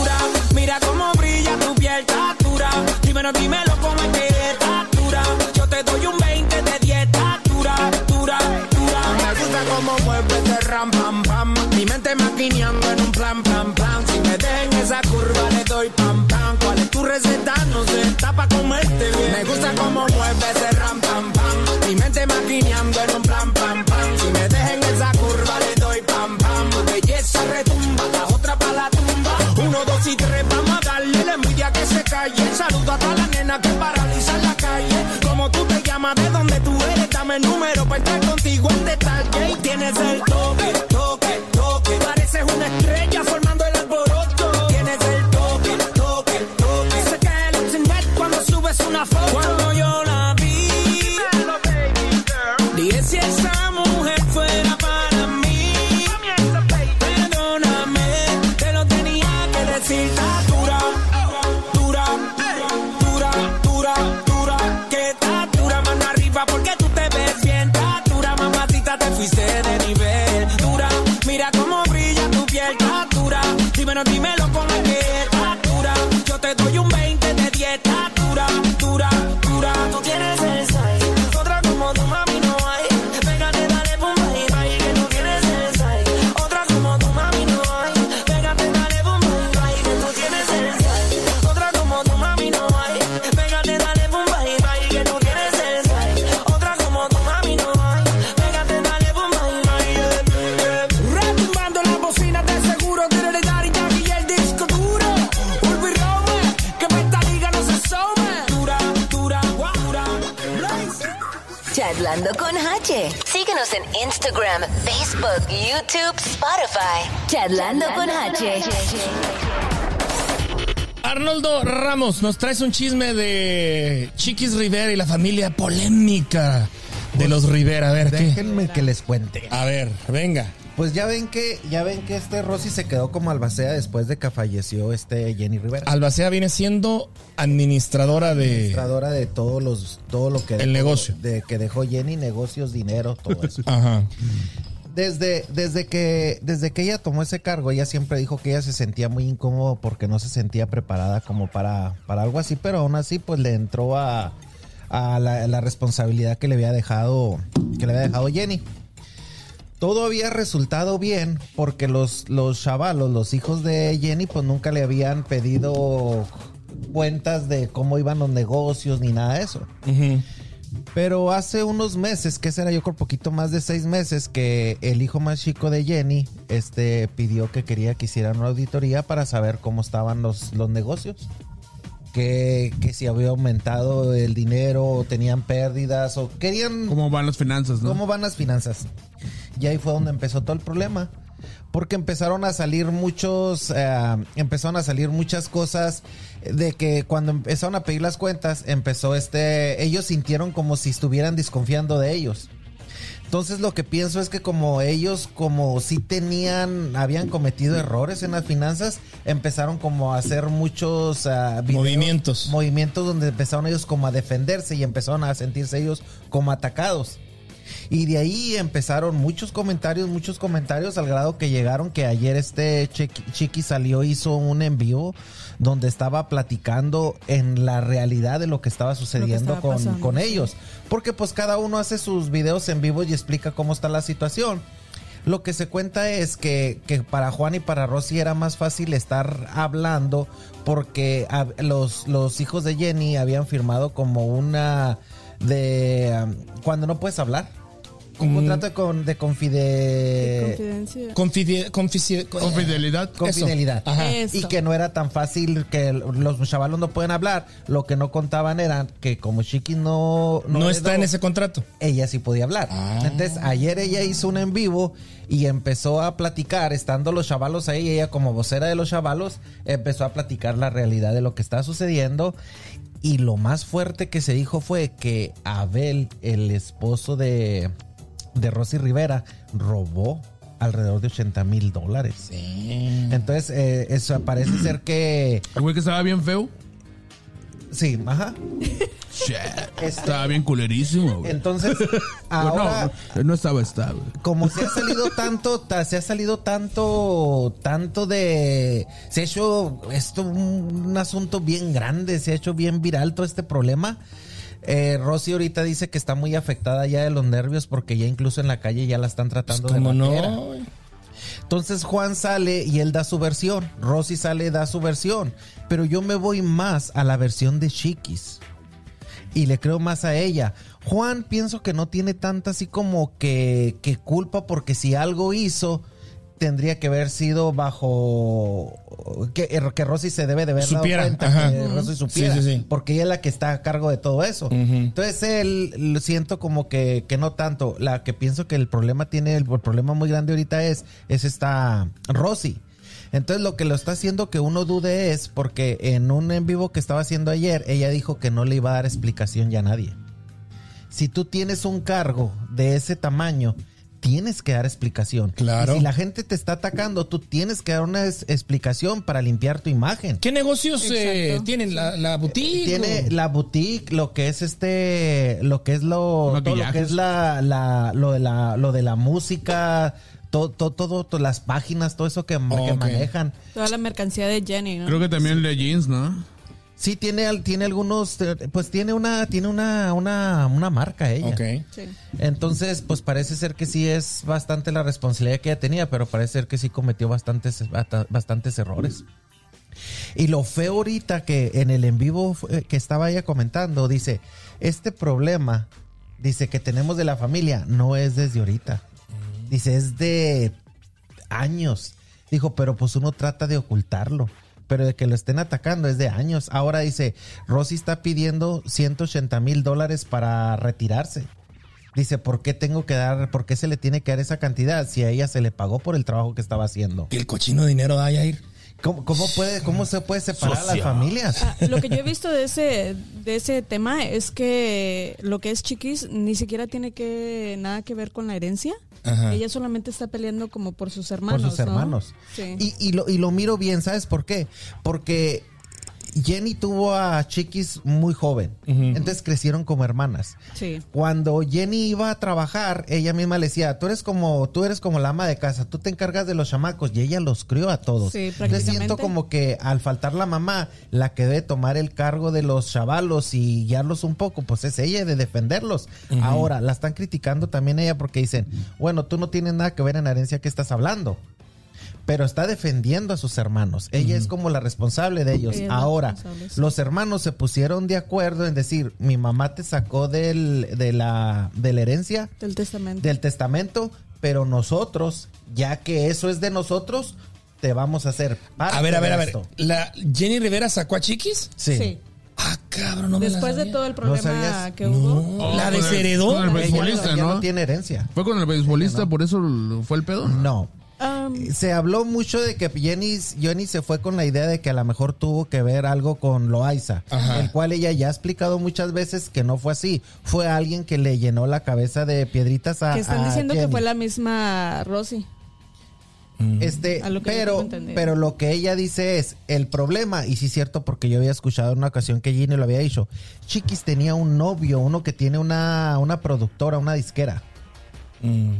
Dímelo, dímelo cómo es que dura. Yo te doy un 20 de dieta. Dura, dura, dura. Me gusta cómo mueves ese ram, pam, pam. Mi mente maquineando en un plan, plan, plan. Si me dejen esa curva, le doy pam, pam. ¿Cuál es tu receta? No sé, está pa' comerte bien. Me gusta cómo mueve ese ram, pam, pam. Mi mente maquineando en un Dame número para estar contigo en detalle. Tienes el toque Nos traes un chisme de Chiquis Rivera y la familia polémica de los Rivera. A ver, ¿qué? Déjenme que les cuente. A ver, venga. Pues ya ven que, ya ven que este Rosy se quedó como albacea después de que falleció este Jenny Rivera. Albacea viene siendo administradora de... Administradora de todos los, todo lo que El dejó- negocio. de que dejó Jenny, negocios, dinero, todo eso. Ajá. Desde, desde que, desde que ella tomó ese cargo, ella siempre dijo que ella se sentía muy incómodo porque no se sentía preparada como para, para algo así, pero aún así, pues le entró a, a la, responsabilidad que le había dejado, que le había dejado Jenny. Todo había resultado bien porque los, los chavalos, los hijos de Jenny, pues nunca le habían pedido cuentas de cómo iban los negocios ni nada de eso. Pero hace unos meses, que será yo creo poquito más de seis meses, que el hijo más chico de Jenny este, pidió que quería que hicieran una auditoría para saber cómo estaban los, los negocios. Que, que si había aumentado el dinero, o tenían pérdidas, o querían ¿Cómo van las finanzas, no? cómo van las finanzas. Y ahí fue donde empezó todo el problema. Porque empezaron a salir muchos, eh, empezaron a salir muchas cosas de que cuando empezaron a pedir las cuentas, empezó este, ellos sintieron como si estuvieran desconfiando de ellos. Entonces lo que pienso es que como ellos como si tenían, habían cometido errores en las finanzas, empezaron como a hacer muchos videos- Movimientos. Movimientos donde empezaron ellos como a defenderse y empezaron a sentirse ellos como atacados. Y de ahí empezaron muchos comentarios, muchos comentarios al grado que llegaron que ayer este Chiqui, Chiqui salió, hizo un envío donde estaba platicando en la realidad de lo que estaba sucediendo estaba con, pasando, con sí. ellos. Porque pues cada uno hace sus videos en vivo y explica cómo está la situación. Lo que se cuenta es que, que para Juan y para Rosy era más fácil estar hablando porque a- los, los hijos de Jenny habían firmado como una de um, cuando no puedes hablar. Un Mm. contrato de, con, de confide- Confidencia. Confide- Eso. Y que no era tan fácil que los chavalos no pueden hablar. Lo que no contaban era que como Chiqui no... No está en ese contrato. ella sí podía hablar. Ah. Entonces, ayer ella hizo un en vivo y empezó a platicar, estando los chavalos ahí, ella como vocera de los chavalos, empezó a platicar la realidad de lo que está sucediendo. Y lo más fuerte que se dijo fue que Abel, el esposo de, de Rosy Rivera, robó alrededor de 80 mil dólares. Entonces, eh, eso parece ser que... El güey que estaba bien feo. Sí, ajá. Shit. Este- Estaba bien culerísimo, güey. Entonces, Pues ahora... no, no estaba estable. como se ha salido tanto, ta- se ha salido tanto, tanto de, se ha hecho esto un, un asunto bien grande, se ha hecho bien viral todo este problema. Eh, Rosy ahorita dice que está muy afectada ya de los nervios porque ya incluso en la calle ya la están tratando de ¿Cómo ratera. no? Entonces Juan sale y él da su versión. Rosy sale y da su versión. Pero yo me voy más a la versión de Chiquis. Y le creo más a ella. Juan pienso que no tiene tanta así como que, que culpa porque si algo hizo tendría que haber sido bajo que, que Rosy se debe de dado Supiera, cuenta ajá. que Rosy supiera Sí, sí, sí. porque ella es la que está a cargo de todo eso entonces él lo siento como que, que no tanto la que pienso que el problema tiene el, problema muy grande ahorita es es esta Rosy entonces lo que lo está haciendo que uno dude es porque en un en vivo que estaba haciendo ayer ella dijo que no le iba a dar explicación ya a nadie si tú tienes un cargo de ese tamaño, tienes que dar explicación. Claro. Y si la gente te está atacando, tú tienes que dar una explicación para limpiar tu imagen. ¿Qué negocios eh, tienen? ¿La, la boutique? Tiene o- la boutique, lo que es este, lo que es lo, todo lo que es la, la, lo de la, lo de la música, todo, todo, todo, todo, las páginas, todo eso que, manejan. Toda la mercancía de Jenny, ¿no? Creo que también de jeans, ¿no? Sí, tiene, al- tiene algunos, eh, pues tiene una, tiene una, una, una marca ella. Ok. Sí. Entonces, pues parece ser que sí es bastante la responsabilidad que ella tenía, pero parece ser que sí cometió bastantes, bastantes errores. Y lo feo ahorita que en el en vivo eh, que estaba ella comentando, dice, este problema, dice que tenemos de la familia, no es desde ahorita. Dice, es de años. Dijo, pero pues uno trata de ocultarlo. Pero de que lo estén atacando es de años. Ahora dice, Rosy está pidiendo 180 mil dólares para retirarse. Dice, ¿por qué tengo que dar, por qué se le tiene que dar esa cantidad si a ella se le pagó por el trabajo que estaba haciendo? Y el cochino dinero da ir. ¿Cómo, cómo puede, cómo se puede separar las familias? Ah, lo que yo he visto de ese de ese tema es que lo que es Chiquis ni siquiera tiene que nada que ver con la herencia. Ajá. Ella solamente está peleando como por sus hermanos. por sus ¿no? hermanos. Sí. Y, y lo, y lo miro bien, ¿sabes por qué? Porque Jenny tuvo a Chiquis muy joven. Entonces crecieron como hermanas. Sí. Cuando Jenny iba a trabajar, ella misma le decía, tú eres como, tú eres como la ama de casa, tú te encargas de los chamacos, y ella los crió a todos. Sí, Entonces siento como que al faltar la mamá, la que debe tomar el cargo de los chavalos y guiarlos un poco, pues es ella de defenderlos. Ahora, la están criticando también ella porque dicen, bueno, tú no tienes nada que ver en la herencia que estás hablando. Pero está defendiendo a sus hermanos. Ella es como la responsable de ellos. Ahora, los hermanos se pusieron de acuerdo en decir, mi mamá te sacó del, de, la, de la herencia, Del testamento. del testamento, pero nosotros, ya que eso es de nosotros, te vamos a hacer parte A ver, a ver, a ver. ¿La Jenny Rivera sacó a Chiquis? Sí. Sí. Ah, cabrón, no me la Después de todo el problema que hubo. No, la con el- desheredó. con el Ella, beisbolista, ella ¿no? no tiene herencia. ¿Fue con el beisbolista, por eso fue el pedo? No. Um, Se habló mucho de que Jenny, Jenny se fue con la idea de que a lo mejor tuvo que ver algo con Loaiza, Ajá. el cual ella ya ha explicado muchas veces que no fue así. Fue alguien que le llenó la cabeza de piedritas a que están a diciendo que fue la misma Rosy. Este, A lo que yo pero, pero lo que ella dice es el problema, y sí es cierto porque yo había escuchado en una ocasión que Ginny lo había dicho, Chiquis tenía un novio, uno que tiene una, una productora, una disquera. Mm.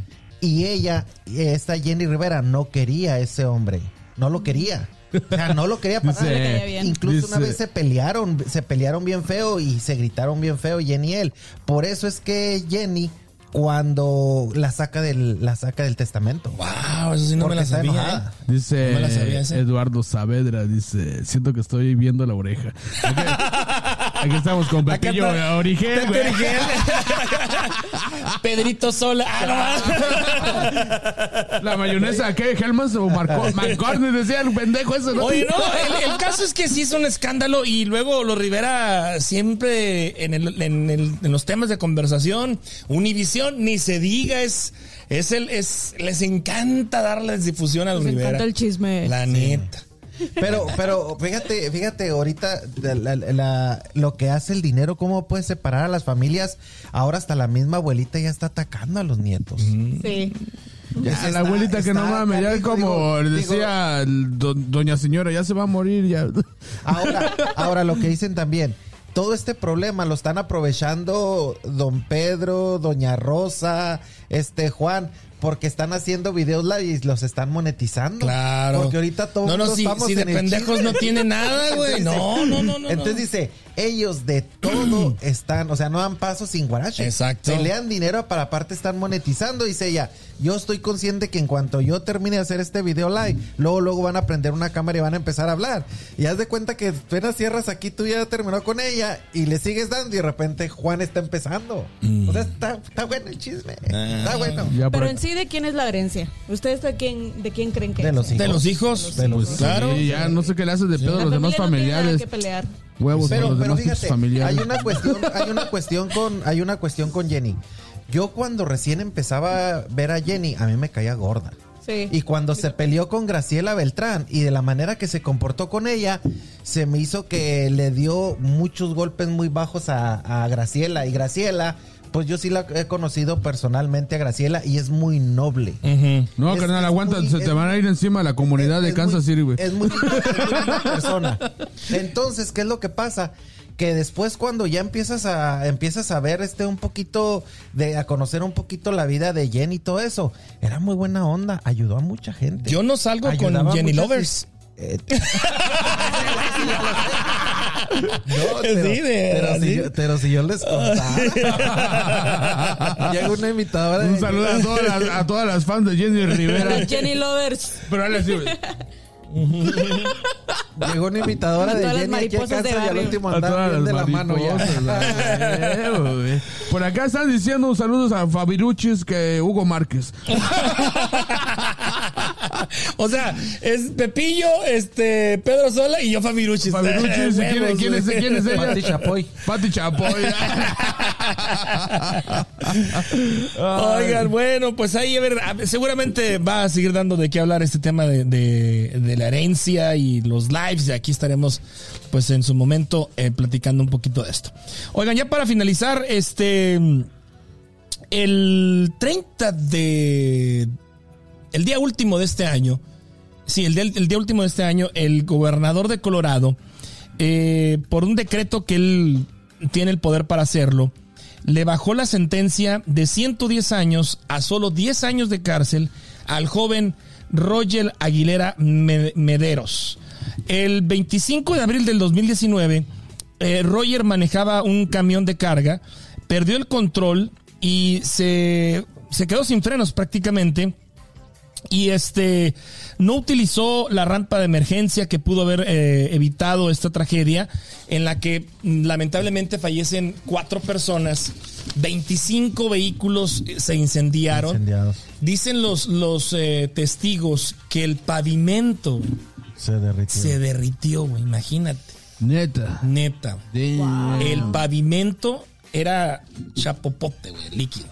Y ella, esta Jenny Rivera, no quería a ese hombre. No lo quería. O sea, no lo quería Dice- bien. Incluso una vez se pelearon, se pelearon bien feo y se gritaron bien feo Jenny y él. Por eso es que Jenny cuando la saca del la saca del testamento. Wow, eso sí no Porque me la sabía. enojada. ¿eh? Dice No me la sabía esa. Eduardo Saavedra, dice, siento que estoy viendo la oreja. aquí estamos con Pepillo está. Origen. Pedrito Sola. Ah, no más. La mayonesa, ¿qué? ¿Helmans o Marco? McCartney decía el pendejo eso, ¿no? Oye, no, el, el caso es que sí es un escándalo y luego los Rivera siempre en, el- en el- en los temas de conversación, Univisión, ni se diga, es, es el, es, les encanta darles difusión a los Les Rivera. encanta el chisme. La neta. Pero, pero fíjate, fíjate, ahorita la- la- la- lo que hace el dinero, cómo puede separar a las familias. Ahora hasta la misma abuelita ya está atacando a los nietos. Sí. Ya, Está- la abuelita que no mames, ya canijo, como digo- decía do- doña señora, ya se va a morir, ya. Ahora, ahora lo que dicen también, todo este problema lo están aprovechando don Pedro, doña Rosa, este Juan, porque están haciendo videos y los están monetizando. Claro. Porque ahorita todos No, no, si, estamos si de en el pendejos chisme. no tiene nada, güey. No, no, no, no. Entonces no. dice, ellos de todo están, o sea, no dan paso sin guarache. Exacto. Se le dan dinero para aparte están monetizando, dice ella. Yo estoy consciente que en cuanto yo termine de hacer este video live, luego luego van a prender una cámara y van a empezar a hablar. Y haz de cuenta que apenas cierras aquí, tú ya terminó con ella y le sigues dando y de repente Juan está empezando. Mm. O sea, está, está bueno el chisme. Ah. Está bueno. Pero en sí, ¿de quién es la herencia? ¿Ustedes de quién, de quién creen que De es? los hijos. De los hijos. De los- Pues, claro. Sí, ya no sé qué le haces de pedo a los demás familia no tiene nada familiares. que pelear. Huevos Pero, los pero demás fíjate, familiares. hay una cuestión, hay una cuestión con, hay una cuestión con Jenny. Yo cuando recién empezaba a ver a Jenny, a mí me caía gorda. Sí. Y cuando se peleó con Graciela Beltrán y de la manera que se comportó con ella, se me hizo que le dio muchos golpes muy bajos a, a Graciela. Y Graciela, pues yo sí la he conocido personalmente a Graciela y es muy noble. Ujú. No, Es- carnal, es aguanta, muy- se te van a ir encima la comunidad de Es Kansas muy- City, güey. Es muy, buena persona. Entonces, ¿qué es lo que pasa? que después cuando ya empiezas a empiezas a ver este un poquito de a conocer un poquito la vida de Jenny y todo eso, era muy buena onda, ayudó a mucha gente. Yo no salgo Ayudaba con Jenny muchas- Lovers. Eh, No, pero, Sí, de- pero, si yo, pero si yo les contara. Llega una imitadora. Un de- saludo a todas las, a todas las fans de Jenny Rivera. Jenny Lovers. Pero ahora sí, Llegó una imitadora A de todas las Jenny aquí a mariposas de casa y al último a andaba todas bien de la mano ya. Por acá están diciendo saludos a Fabiruchis que Hugo Márquez. o sea, es Pepillo, este, Pedro Sola y yo Fabiruchis. Fabiruchis, ¿y quién, quién es, quién es ella? Pati Chapoy. Pati Chapoy. Oigan, bueno, pues ahí a ver, seguramente va a seguir dando de qué hablar este tema de, de- de la herencia y los lives. Y aquí estaremos, pues en su momento, eh, platicando un poquito de esto. Oigan, ya para finalizar, este. El 30 de. El día último de este año. Sí, el día, último de este año, el gobernador de Colorado, eh, por un decreto que él tiene el poder para hacerlo, le bajó la sentencia de 110 años a solo 10 años de cárcel al joven Roger Aguilera Me- Mederos. El 25 de abril del 2019, eh, Roger manejaba un camión de carga, perdió el control y se quedó sin frenos prácticamente y este no utilizó la rampa de emergencia que pudo haber eh, evitado esta tragedia en la que mm, lamentablemente fallecen cuatro personas 25 vehículos eh, se incendiaron Incendiados. dicen los los eh, testigos que el pavimento Se derritió. se derritió imagínate Neta. neta el pavimento era chapopote güey líquido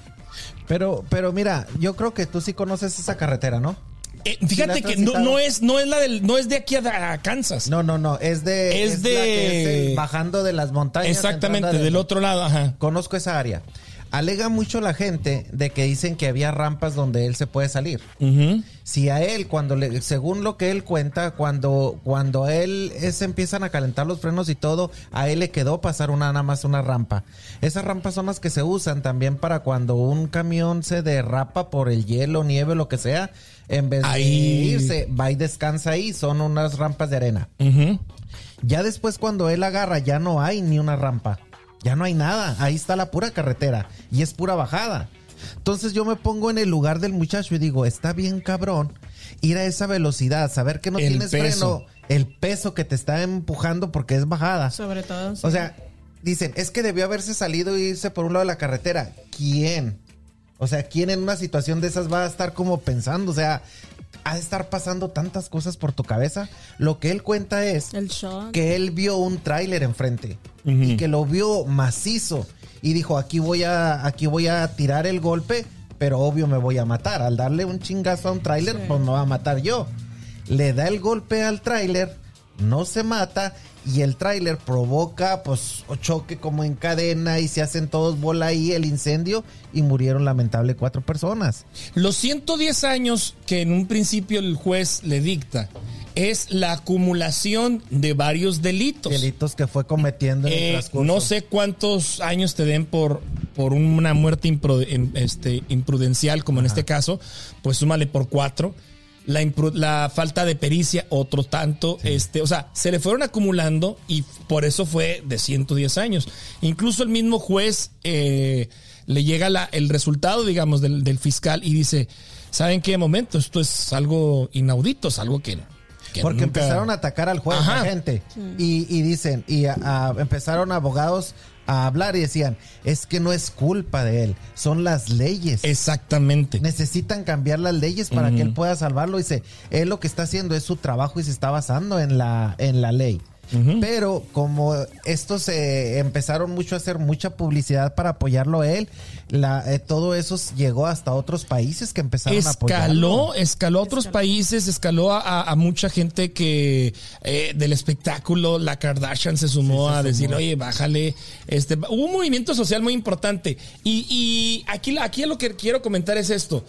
Pero, pero mira, yo creo que tú sí conoces esa carretera, ¿no? Eh, ¿Sí la fíjate que no, es no es la del no es de aquí a, a Kansas No, no, no. Es de. Es de- es el bajando de las montañas. Exactamente, del adentro. otro lado, ajá. Conozco esa área. Alega mucho la gente de que dicen que había rampas donde él se puede salir. Si a él, cuando le, según lo que él cuenta, cuando, cuando a él se empiezan a calentar los frenos y todo, a él le quedó pasar una nada más una rampa. Esas rampas son las que se usan también para cuando un camión se derrapa por el hielo, nieve, lo que sea, en vez Ahí. de irse, va y descansa ahí, son unas rampas de arena. Ya después cuando él agarra ya no hay ni una rampa. Ya no hay nada. Ahí está la pura carretera. Y es pura bajada. Entonces yo me pongo en el lugar del muchacho y digo, está bien cabrón ir a esa velocidad, saber que no El tienes peso. freno, el peso que te está empujando porque es bajada. Sobre todo. sí. O sea, dicen, es que debió haberse salido e irse por un lado de la carretera. ¿Quién? O sea, ¿quién en una situación de esas va a estar como pensando? O sea, ha de estar pasando tantas cosas por tu cabeza. Lo que él cuenta es el shock. que él vio un tráiler enfrente y que lo vio macizo y dijo aquí voy a aquí voy a tirar el golpe pero obvio me voy a matar al darle un chingazo a un tráiler Sí. pues me va a matar yo le da el golpe al tráiler no se mata y el tráiler provoca pues choque como en cadena y se hacen todos bola ahí el incendio y murieron lamentable cuatro personas Los 110 años que en un principio el juez le dicta es la acumulación de varios delitos. delitos que fue cometiendo en el Eh, transcurso. no sé cuántos años te den por, por una muerte em- este, imprudencial, como en este caso, pues súmale por cuatro. La, la falta de pericia, otro tanto. Este, o sea, se le fueron acumulando y por eso fue de 110 años. Incluso el mismo juez eh, le llega la- el resultado, digamos, del, del fiscal y dice: ¿Saben qué momento? Esto es algo inaudito, es algo que. que Porque nunca- empezaron a atacar al juez, Ajá. la gente. Y, y dicen, y a- a- empezaron abogados a hablar y decían, es que no es culpa de él, son las leyes. Exactamente. Necesitan cambiar las leyes para que él pueda salvarlo. Dice, él lo que está haciendo es su trabajo y se está basando en la, en la ley. Pero como estos se empezaron mucho a hacer mucha publicidad para apoyarlo a él, la, eh, todo eso llegó hasta otros países que empezaron a apoyarlo. escaló, escaló a otros países, escaló a, a- a mucha gente que eh, del espectáculo, la Kardashian se sumó a decir, oye, bájale. Este, hubo un movimiento social muy importante. Y, y aquí, aquí lo que quiero comentar es esto.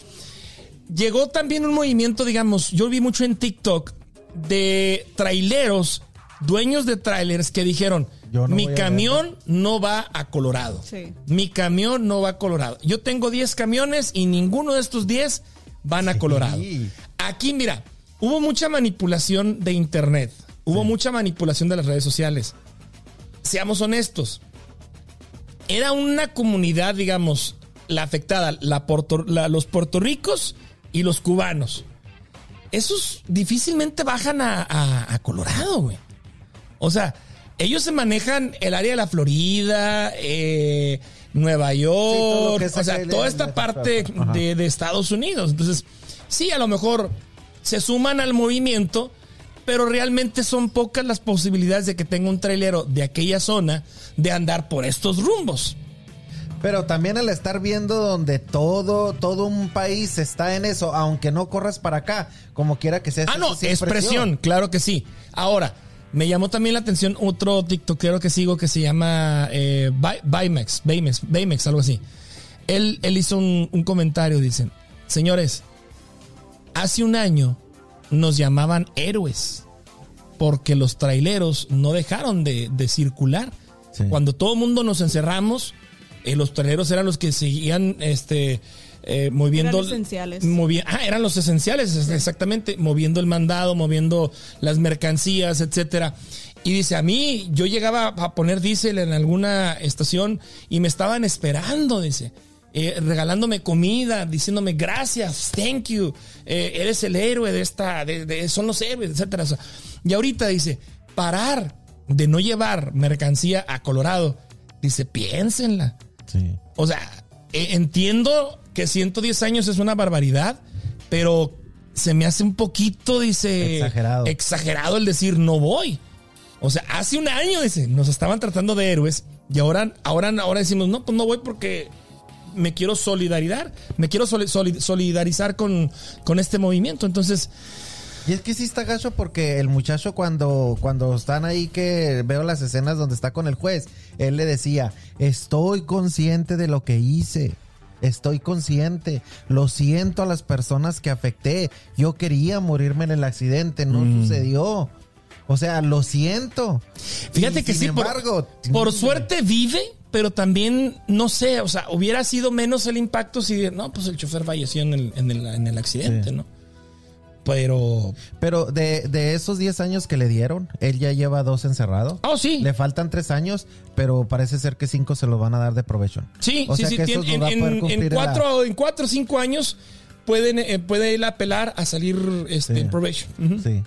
Llegó también un movimiento, digamos, yo vi mucho en TikTok de traileros, dueños de trailers que dijeron, no Mi camión no va a Colorado. Sí. Mi camión no va a Colorado. Yo tengo 10 camiones y ninguno de estos 10 van a Colorado. Aquí, mira, hubo mucha manipulación de Internet. Hubo mucha manipulación de las redes sociales. Seamos honestos. Era una comunidad, digamos, la afectada, la Puerto- la- los puertorricos y los cubanos. Esos difícilmente bajan a, a- a Colorado, güey. O sea, ellos se manejan el área de la Florida, eh, Nueva York, es o sea, toda esta parte de, de Estados Unidos. Entonces, sí, a lo mejor se suman al movimiento, pero realmente son pocas las posibilidades de que tenga un trailero de aquella zona de andar por estos rumbos. Pero también el estar viendo donde todo, todo un país está en eso, aunque no corras para acá, como quiera que sea. Ah, no, sí es presión, claro que sí. Ahora, me llamó también la atención otro TikTokero que sigo que se llama eh, Bay- Baymex, Baymex, Baymex, algo así. Él, él hizo un, un comentario, dicen, señores, hace un año nos llamaban héroes porque los traileros no dejaron de, de circular. Sí. Cuando todo el mundo nos encerramos, eh, los traileros eran los que seguían este, eh, moviendo. Eran esenciales. movi- ah, eran los esenciales, es- exactamente, moviendo el mandado, moviendo las mercancías, etcétera. Y dice, a mí, yo llegaba a poner diésel en alguna estación y me estaban esperando, dice. eh, regalándome comida, diciéndome gracias, thank you, eh, eres el héroe de esta, de, de- son los héroes, etcétera. O sea, y ahorita dice, parar de no llevar mercancía a Colorado, dice, piénsenla. Sí. O sea, eh, entiendo que 110 años es una barbaridad, pero se me hace un poquito, dice, Exagerado. exagerado el decir no voy. O sea, hace un año, dice, nos estaban tratando de héroes y ahora, ahora, ahora decimos, no, pues no voy porque me quiero solidarizar, me quiero soli- soli- solidarizar con, con este movimiento. Entonces, Y es que sí está gacho porque el muchacho cuando, cuando están ahí que veo las escenas donde está con el juez, él le decía, estoy consciente de lo que hice. Estoy consciente, lo siento a las personas que afecté. Yo quería morirme en el accidente, no sucedió. O sea, lo siento. Fíjate Y que sin sí, por- embargo, por, suerte vive, pero también, no sé, o sea, hubiera sido menos el impacto si, no, pues el chofer falleció en el, en el, en el accidente, Sí. ¿no? Pero, Pero de, de esos 10 años que le dieron, él ya lleva dos encerrados. oh, sí, Le faltan tres años, pero parece ser que cinco se los van a dar de probation. sí, o sí, sea sí, que esos en, en- en cuatro, en cuatro o cinco años pueden, eh, puede él apelar a salir este, Sí. en probation. Sí.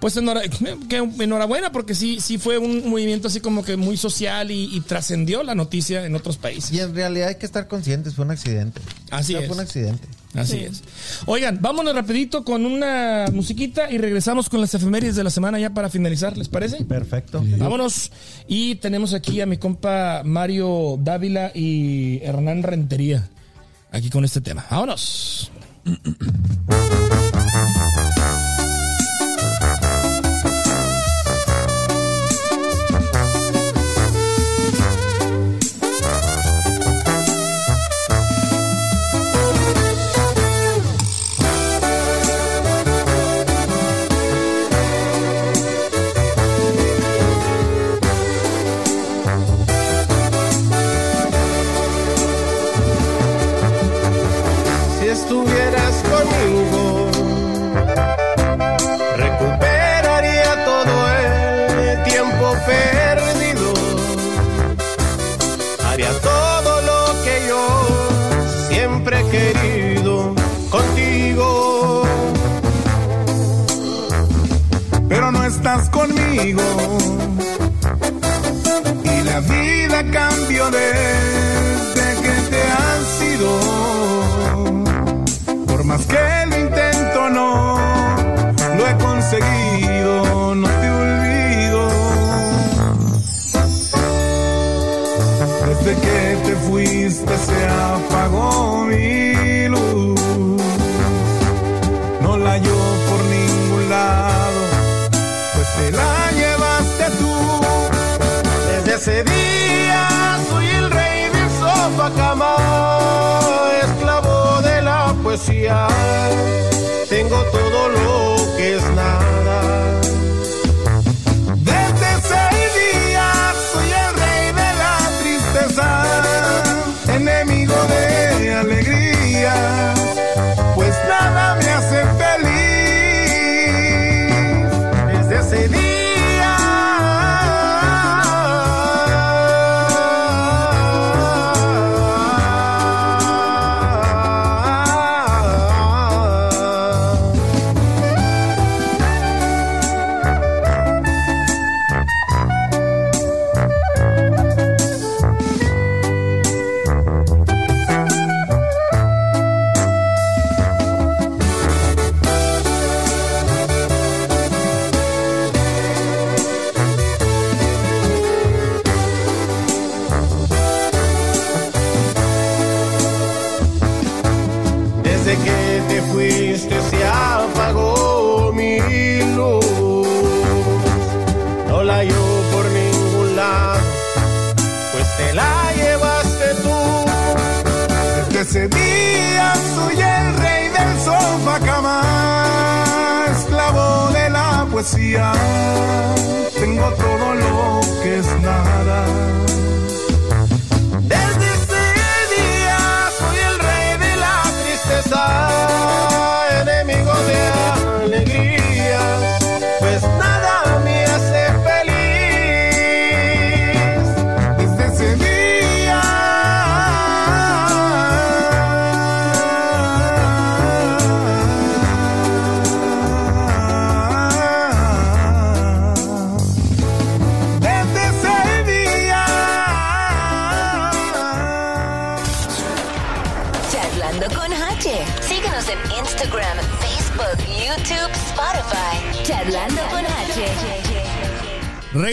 Pues enhorabuena, porque sí, sí fue un movimiento así como que muy social y, y trascendió la noticia en otros países. Y en realidad hay que estar conscientes, fue un accidente. Así O sea, es. Fue un accidente. Así Sí. es. Oigan, vámonos rapidito con una musiquita y regresamos con las efemérides de la semana ya para finalizar, ¿les parece? Perfecto. Vámonos. Y tenemos aquí a mi compa Mario Dávila y Hernán Rentería aquí con este tema. Vámonos. Conmigo. Y la vida cambió desde que te has ido. Por más que lo intento, no lo he conseguido, no te olvido. Desde que te fuiste se apagó mi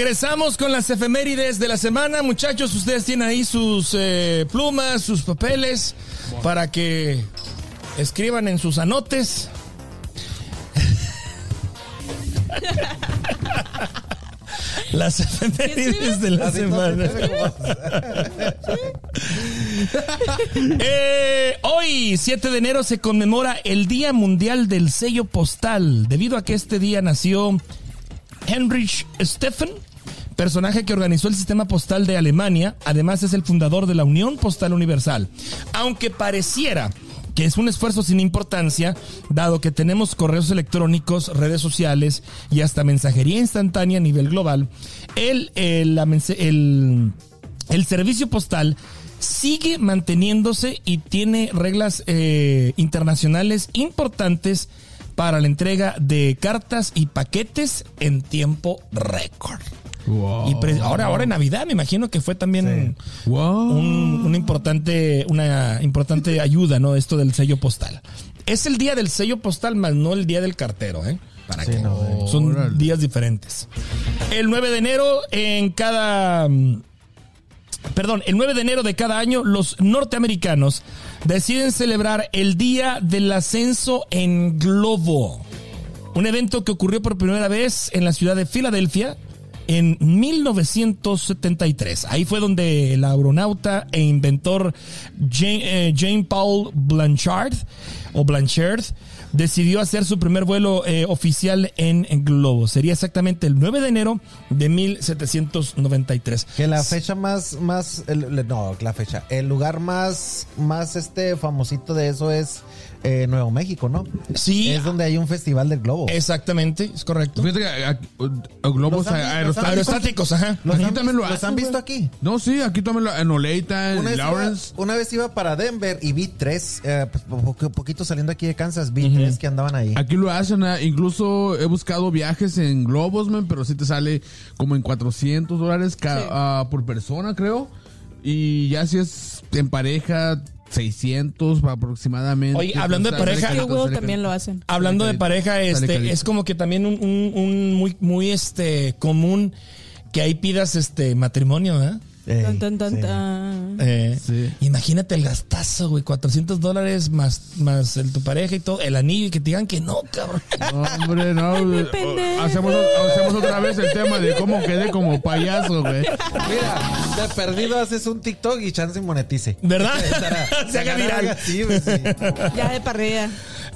Regresamos con las efemérides de la semana. Muchachos, ustedes tienen ahí sus eh, plumas, sus papeles, para que escriban en sus anotes. Las efemérides de la semana. Eh, hoy, 7 de enero, se conmemora el Día Mundial del Sello Postal, debido a que este día nació Heinrich Stephen, personaje que organizó el sistema postal de Alemania, además es el fundador de la Unión Postal Universal. Aunque pareciera que es un esfuerzo sin importancia, dado que tenemos correos electrónicos, redes sociales y hasta mensajería instantánea a nivel global, el, el, servicio postal sigue manteniéndose y tiene reglas eh, internacionales importantes para la entrega de cartas y paquetes en tiempo récord. Y pre- ahora, ahora en Navidad me imagino que fue también Wow. un- una importante, una importante ayuda, ¿no? Esto del sello postal. Es el día del sello postal, más no el día del cartero, ¿eh? Para que son Órale. días diferentes. El 9 de enero en cada mm, Perdón, el 9 de enero de cada año los norteamericanos deciden celebrar el Día del Ascenso en Globo. Un evento que ocurrió por primera vez en la ciudad de Filadelfia en 1973. Ahí fue donde el aeronauta e inventor Jane, eh, Jane Paul Blanchard o Blanchard decidió hacer su primer vuelo eh, oficial en, globo. Sería exactamente el 9 de enero de 1793. Que la fecha más, más, no, la fecha, el lugar más, más este famosito de eso es eh, Nuevo México, ¿no? Sí. Es donde hay un festival del globo. Exactamente, es correcto. Fíjate que globos Los han- aerostáticos. los han- Aerostáticos, ajá. ¿Los Aquí han, también lo los hacen, han visto güey. aquí? No, sí, aquí también lo, en Oleita, Una en vez, iba, Lawrence. una vez iba para Denver y vi tres, eh, pues, po- po- poquito saliendo aquí de Kansas, vi tres que andaban ahí. Aquí lo hacen, ah, incluso he buscado viajes en globos, man, pero sí te sale como en 400 dólares ca- ah, por persona, creo. Y ya si es en pareja, 600 aproximadamente. Oye, hablando de pareja- huevo sale también lo hacen. Hablando de pareja, este, es como que también un, un- un muy, muy este común que ahí pidas este matrimonio, ¿verdad? Ey, Tan, tan, tan, sí. tan. Eh, Sí. Imagínate el gastazo, güey, 400 dólares más, más el, tu pareja y todo, el anillo y que te digan que no, cabrón. No, hombre, no. hacemos, hacemos otra vez el tema de cómo quedé como payaso, güey. Mira, de perdido haces un TikTok y chance monetice. ¿Verdad? Se haga viral. algo así, pues, sí. Ya de parrilla.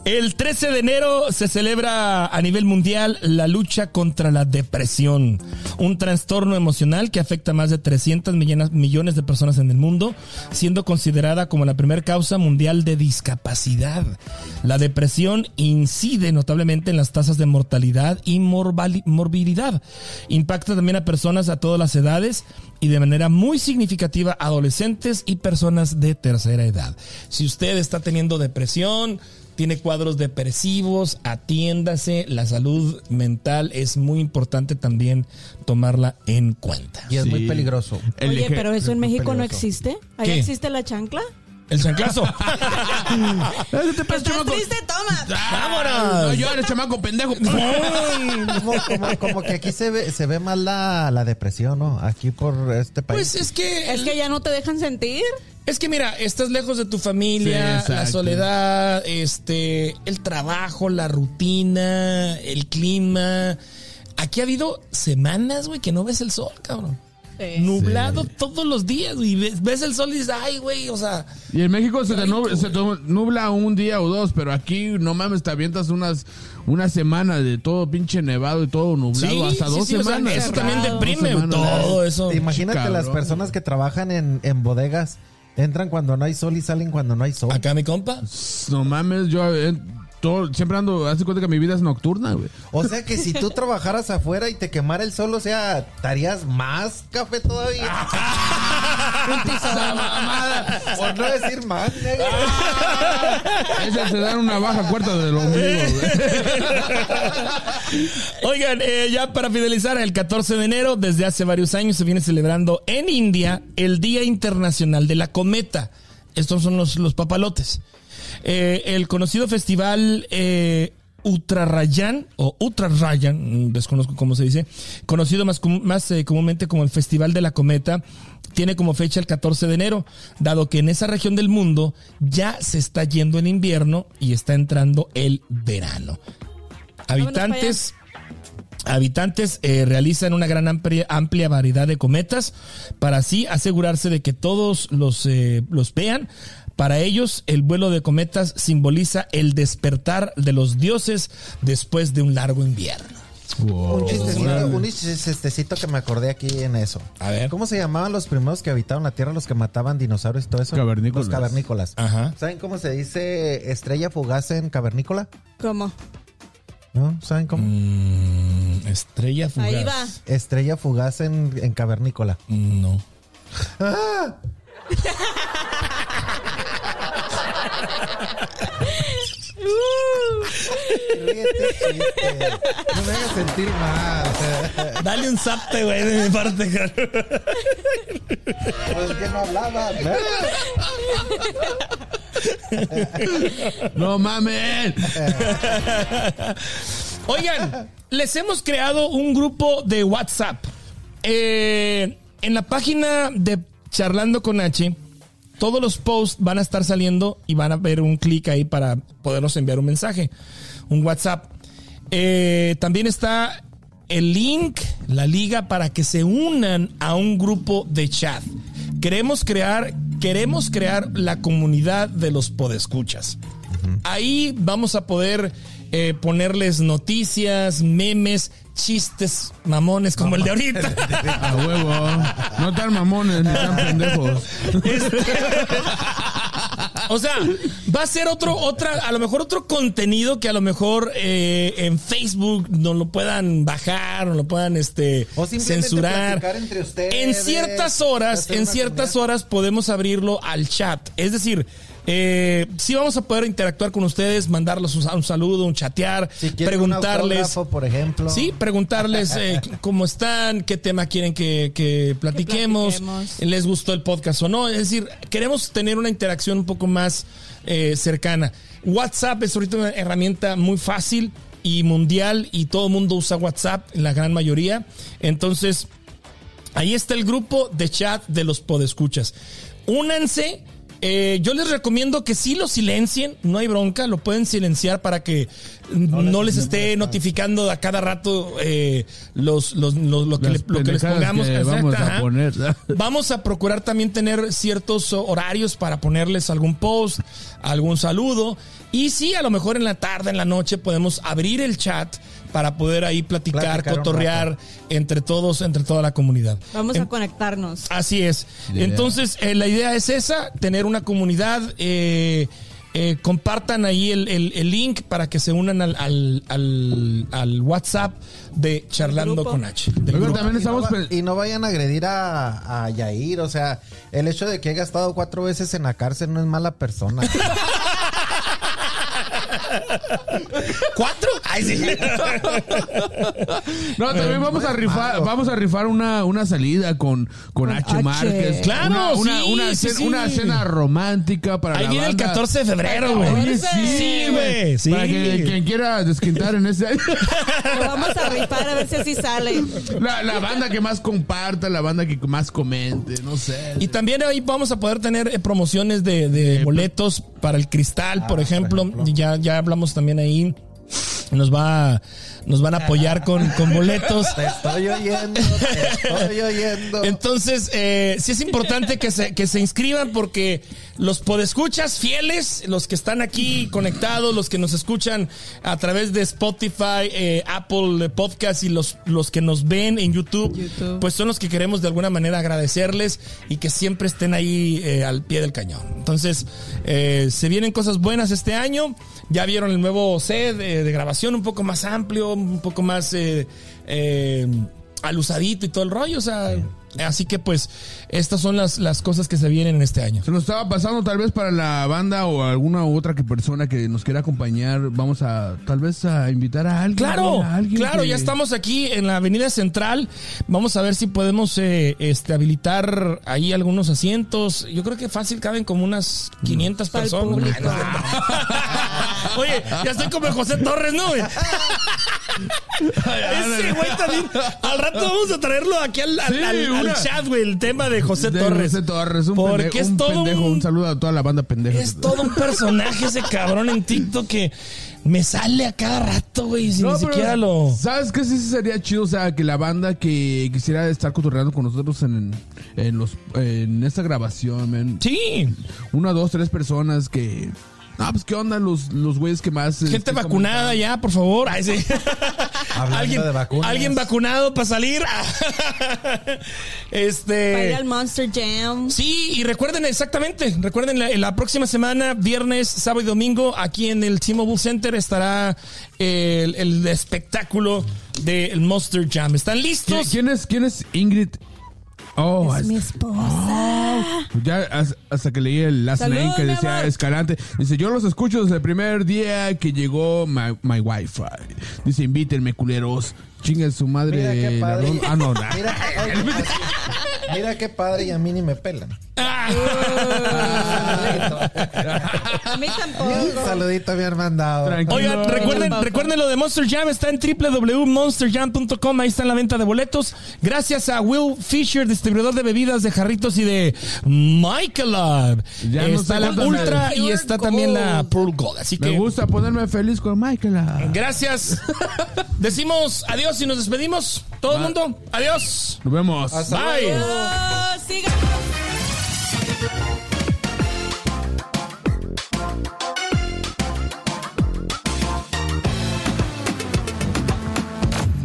El 13 de enero se celebra a nivel mundial la lucha contra la depresión, un trastorno emocional que afecta a más de 300 millones, de personas en el mundo, siendo considerada como la primera causa mundial de discapacidad. La depresión incide notablemente en las tasas de mortalidad y morbilidad. Impacta también a personas a todas las edades y de manera muy significativa a adolescentes y personas de tercera edad. Si usted está teniendo depresión, tiene cuadros depresivos, atiéndase, la salud mental es muy importante también tomarla en cuenta. Y es muy peligroso. El Oye, pero eso en México no existe. ¿Ahí ¿Qué? existe la chancla? El chanclazo. ¿Estás triste? Toma. ¡Vámonos! No llores, chamaco pendejo. Como, como- como que aquí se ve, se ve más la, la depresión, ¿no? Aquí por este país. Pues es que Es que ya no te dejan sentir. Es que mira, estás lejos de tu familia, Sí, la soledad, este, el trabajo, la rutina, el clima. Aquí ha habido semanas, güey, que no ves el sol, cabrón. Sí. Nublado todos los días, güey. Ves, ves el sol y dices, ay, güey, o sea, Y en México se te, nubla, se te nubla un día o dos, pero aquí no mames, te avientas unas una semana de todo pinche nevado y todo nublado, sí, hasta sí, dos sí, o sea, semanas. eso también deprime, todo eso. Imagínate cabrón. las personas que trabajan en, en bodegas. Entran cuando no hay sol y salen cuando no hay sol. Acá mi compa. No mames, yo eh, todo, siempre ando, hace cuenta que mi vida es nocturna, güey. O sea que si tú trabajaras afuera y te quemara el sol, o sea, estarías más café todavía. Por no decir más, negro. Ese se dan una baja cuarta del ombligo, güey. Oigan, eh, ya para finalizar, el 14 de enero, desde hace varios años, se viene celebrando en India el Día Internacional de la Cometa. Estos son los, los papalotes. Eh, el conocido festival eh, Uttarayan, o Uttarayan, mm, desconozco cómo se dice, conocido más, más eh, comúnmente como el Festival de la Cometa, tiene como fecha el 14 de enero, dado que en esa región del mundo ya se está yendo el invierno y está entrando el verano. Habitantes Habitantes eh, realizan una gran amplia, amplia variedad de cometas para así asegurarse de que todos los, eh, los vean. Para ellos, el vuelo de cometas simboliza el despertar de los dioses después de un largo invierno. Un chistecito, un chistecito que me acordé aquí en eso. A ver. ¿Cómo se llamaban los primeros que habitaron la Tierra, los que mataban dinosaurios y todo eso? Cavernícolas. Los cavernícolas. Ajá. ¿Saben cómo se dice estrella fugaz en cavernícola? ¿Cómo? ¿No? ¿Saben cómo? Mm, estrella fugaz. Ahí va. Estrella fugaz en, en cavernícola. Mm, No. Ríete, chiste. No me hagas sentir mal. Dale un zapte, güey, de mi parte. cabrón. Pues que no hablaba. No mames. Oigan, les hemos creado un grupo de WhatsApp. Eh, en la página de Charlando con H, todos los posts van a estar saliendo y van a ver un clic ahí para podernos enviar un mensaje, un WhatsApp. Eh, también está el link, la liga para que se unan a un grupo de chat. Queremos crear, queremos crear la comunidad de los podescuchas. Ahí vamos a poder eh, ponerles noticias, memes, chistes mamones como el de ahorita. A huevo. No tan mamones ni tan pendejos. O sea, va a ser otro, otra, a lo mejor otro contenido que a lo mejor eh, en Facebook no lo puedan bajar, no lo puedan este O censurar. platicar entre ustedes, En ciertas horas, en ciertas comunidad. horas podemos abrirlo al chat. Es decir, eh, sí vamos a poder interactuar con ustedes, mandarles un, un saludo, un chatear, Si quieren un preguntarles. autógrafo, por ejemplo. Sí, preguntarles eh, cómo están, qué tema quieren que, que platiquemos, platiquemos. les gustó el podcast o no. Es decir, queremos tener una interacción un poco más eh, cercana. WhatsApp es ahorita una herramienta muy fácil y mundial y todo el mundo usa WhatsApp, la gran mayoría. Entonces, Ahí está el grupo de chat de los podescuchas. Únanse. Eh, yo les recomiendo que sí lo silencien, no hay bronca, lo pueden silenciar para que no, les esté notificando a cada rato eh, los, los- los- lo, que Las le- lo que les pongamos. que vamos a poner. Vamos a procurar también tener ciertos horarios para ponerles algún post, algún saludo. Y sí, a lo mejor en la tarde, en la noche, podemos abrir el chat para poder ahí platicar, cotorrear entre todos, entre toda la comunidad. Vamos En- a conectarnos. Así es. Entonces, eh, la idea es esa, tener una comunidad. eh, eh, compartan ahí el, el- el link para que se unan al, al- al- al WhatsApp de Charlando con H. Y no, estamos... va- pe- y no vayan a agredir a, a Yair, o sea, el hecho de que haya estado cuatro veces en la cárcel no es mala persona. ¿Cuatro? Ay, sí. No, también vamos a rifar, vamos a rifar una, una salida con, con H. H. Márquez. Claro, una, sí, una, sí, cena, sí. una cena romántica para Ahí la viene el banda. 14 de febrero, güey. Sí, Sí, güey. Sí. Para que quien quiera desquintar en ese Lo vamos a rifar a ver si así sale. la, la banda que más comparta, la banda que más comente, no sé. Y también ahí vamos a poder tener eh, promociones de, de boletos para el cristal, por, ejemplo. Ya, ya hablamos también ahí. Nos va nos van a apoyar con, con boletos. Te estoy oyendo, te estoy oyendo. Entonces, eh, sí es importante que se, que se inscriban porque los podescuchas fieles, los que están aquí conectados, los que nos escuchan a través de Spotify, eh, Apple Podcast y los, los que nos ven en YouTube, YouTube. pues son los que queremos de alguna manera agradecerles y que siempre estén ahí eh, al pie del cañón. Entonces, eh, se vienen cosas buenas este año. Ya vieron el nuevo set de, de grabación un poco más amplio, un poco más eh, eh, alusadito y todo el rollo. O sea, así que pues estas son las, las cosas que se vienen en este año. Se nos estaba pasando tal vez para la banda o alguna otra que persona que nos quiera acompañar, vamos a tal vez a invitar a alguien. Claro, a alguien claro, que- ya estamos aquí en la Avenida Central. Vamos a ver si podemos eh, este, habilitar ahí algunos asientos. Yo creo que fácil caben como unas 500 Para el personas. Ay, no. Oye, ya estoy como José Torres, ¿no? Ese güey también. Al rato vamos a traerlo aquí al, al- Sí, al- al una- chat, güey, el tema de José de Torres. José Torres, un, Porque pendejo, es un todo pendejo. un- Un saludo a toda la banda pendeja. Es todo un personaje ese cabrón en TikTok que me sale a cada rato, güey, si No, ni siquiera lo... ¿Sabes qué? Sí, sí sería chido. O sea, que la banda que quisiera estar cotorreando con nosotros en, en, los, en esta grabación, man. Sí, Una, dos, tres personas que. Ah, pues qué onda los, los güeyes que más. gente este, vacunada comentan? ya, por favor. Ay, sí. ¿Alguien, de vacunas. alguien vacunado para salir. Para ir este... al Monster Jam. Sí, y recuerden exactamente, recuerden la, la próxima semana, viernes, sábado y domingo, aquí en el T-Mobile Center estará el, el espectáculo del Monster Jam. ¿Están ¿Quién, listos? quién es, ¿Quién es Ingrid? Oh, Es mi esposa. Ya as- hasta que leí el last Salud, name que decía. Escalante. Dice, yo los escucho desde el primer día que llegó my, my wifi. Dice, invítenme, culeros. Chinga su madre. Mira qué padre. Ah, no, nah. Mira, oye, mira qué padre y a mí ni me pelan. A mí Un tampoco. saludito bien mandado. Tranquilo. Oigan, recuerden, recuerden lo de Monster Jam, está en www.monsterjam.com, ahí está en la venta de boletos. Gracias a Will Fisher, distribuidor de bebidas de jarritos y de Michelob. Ya no está sé la Ultra me- y está también la Pearl Gold. Así Me que gusta ponerme feliz con Michael. gracias. Decimos adiós y nos despedimos. Todo el mundo, adiós. Nos vemos. Hasta Bye. luego.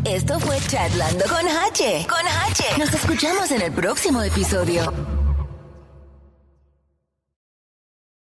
Esto fue Chatlando con H. Con H. Nos escuchamos en el próximo episodio.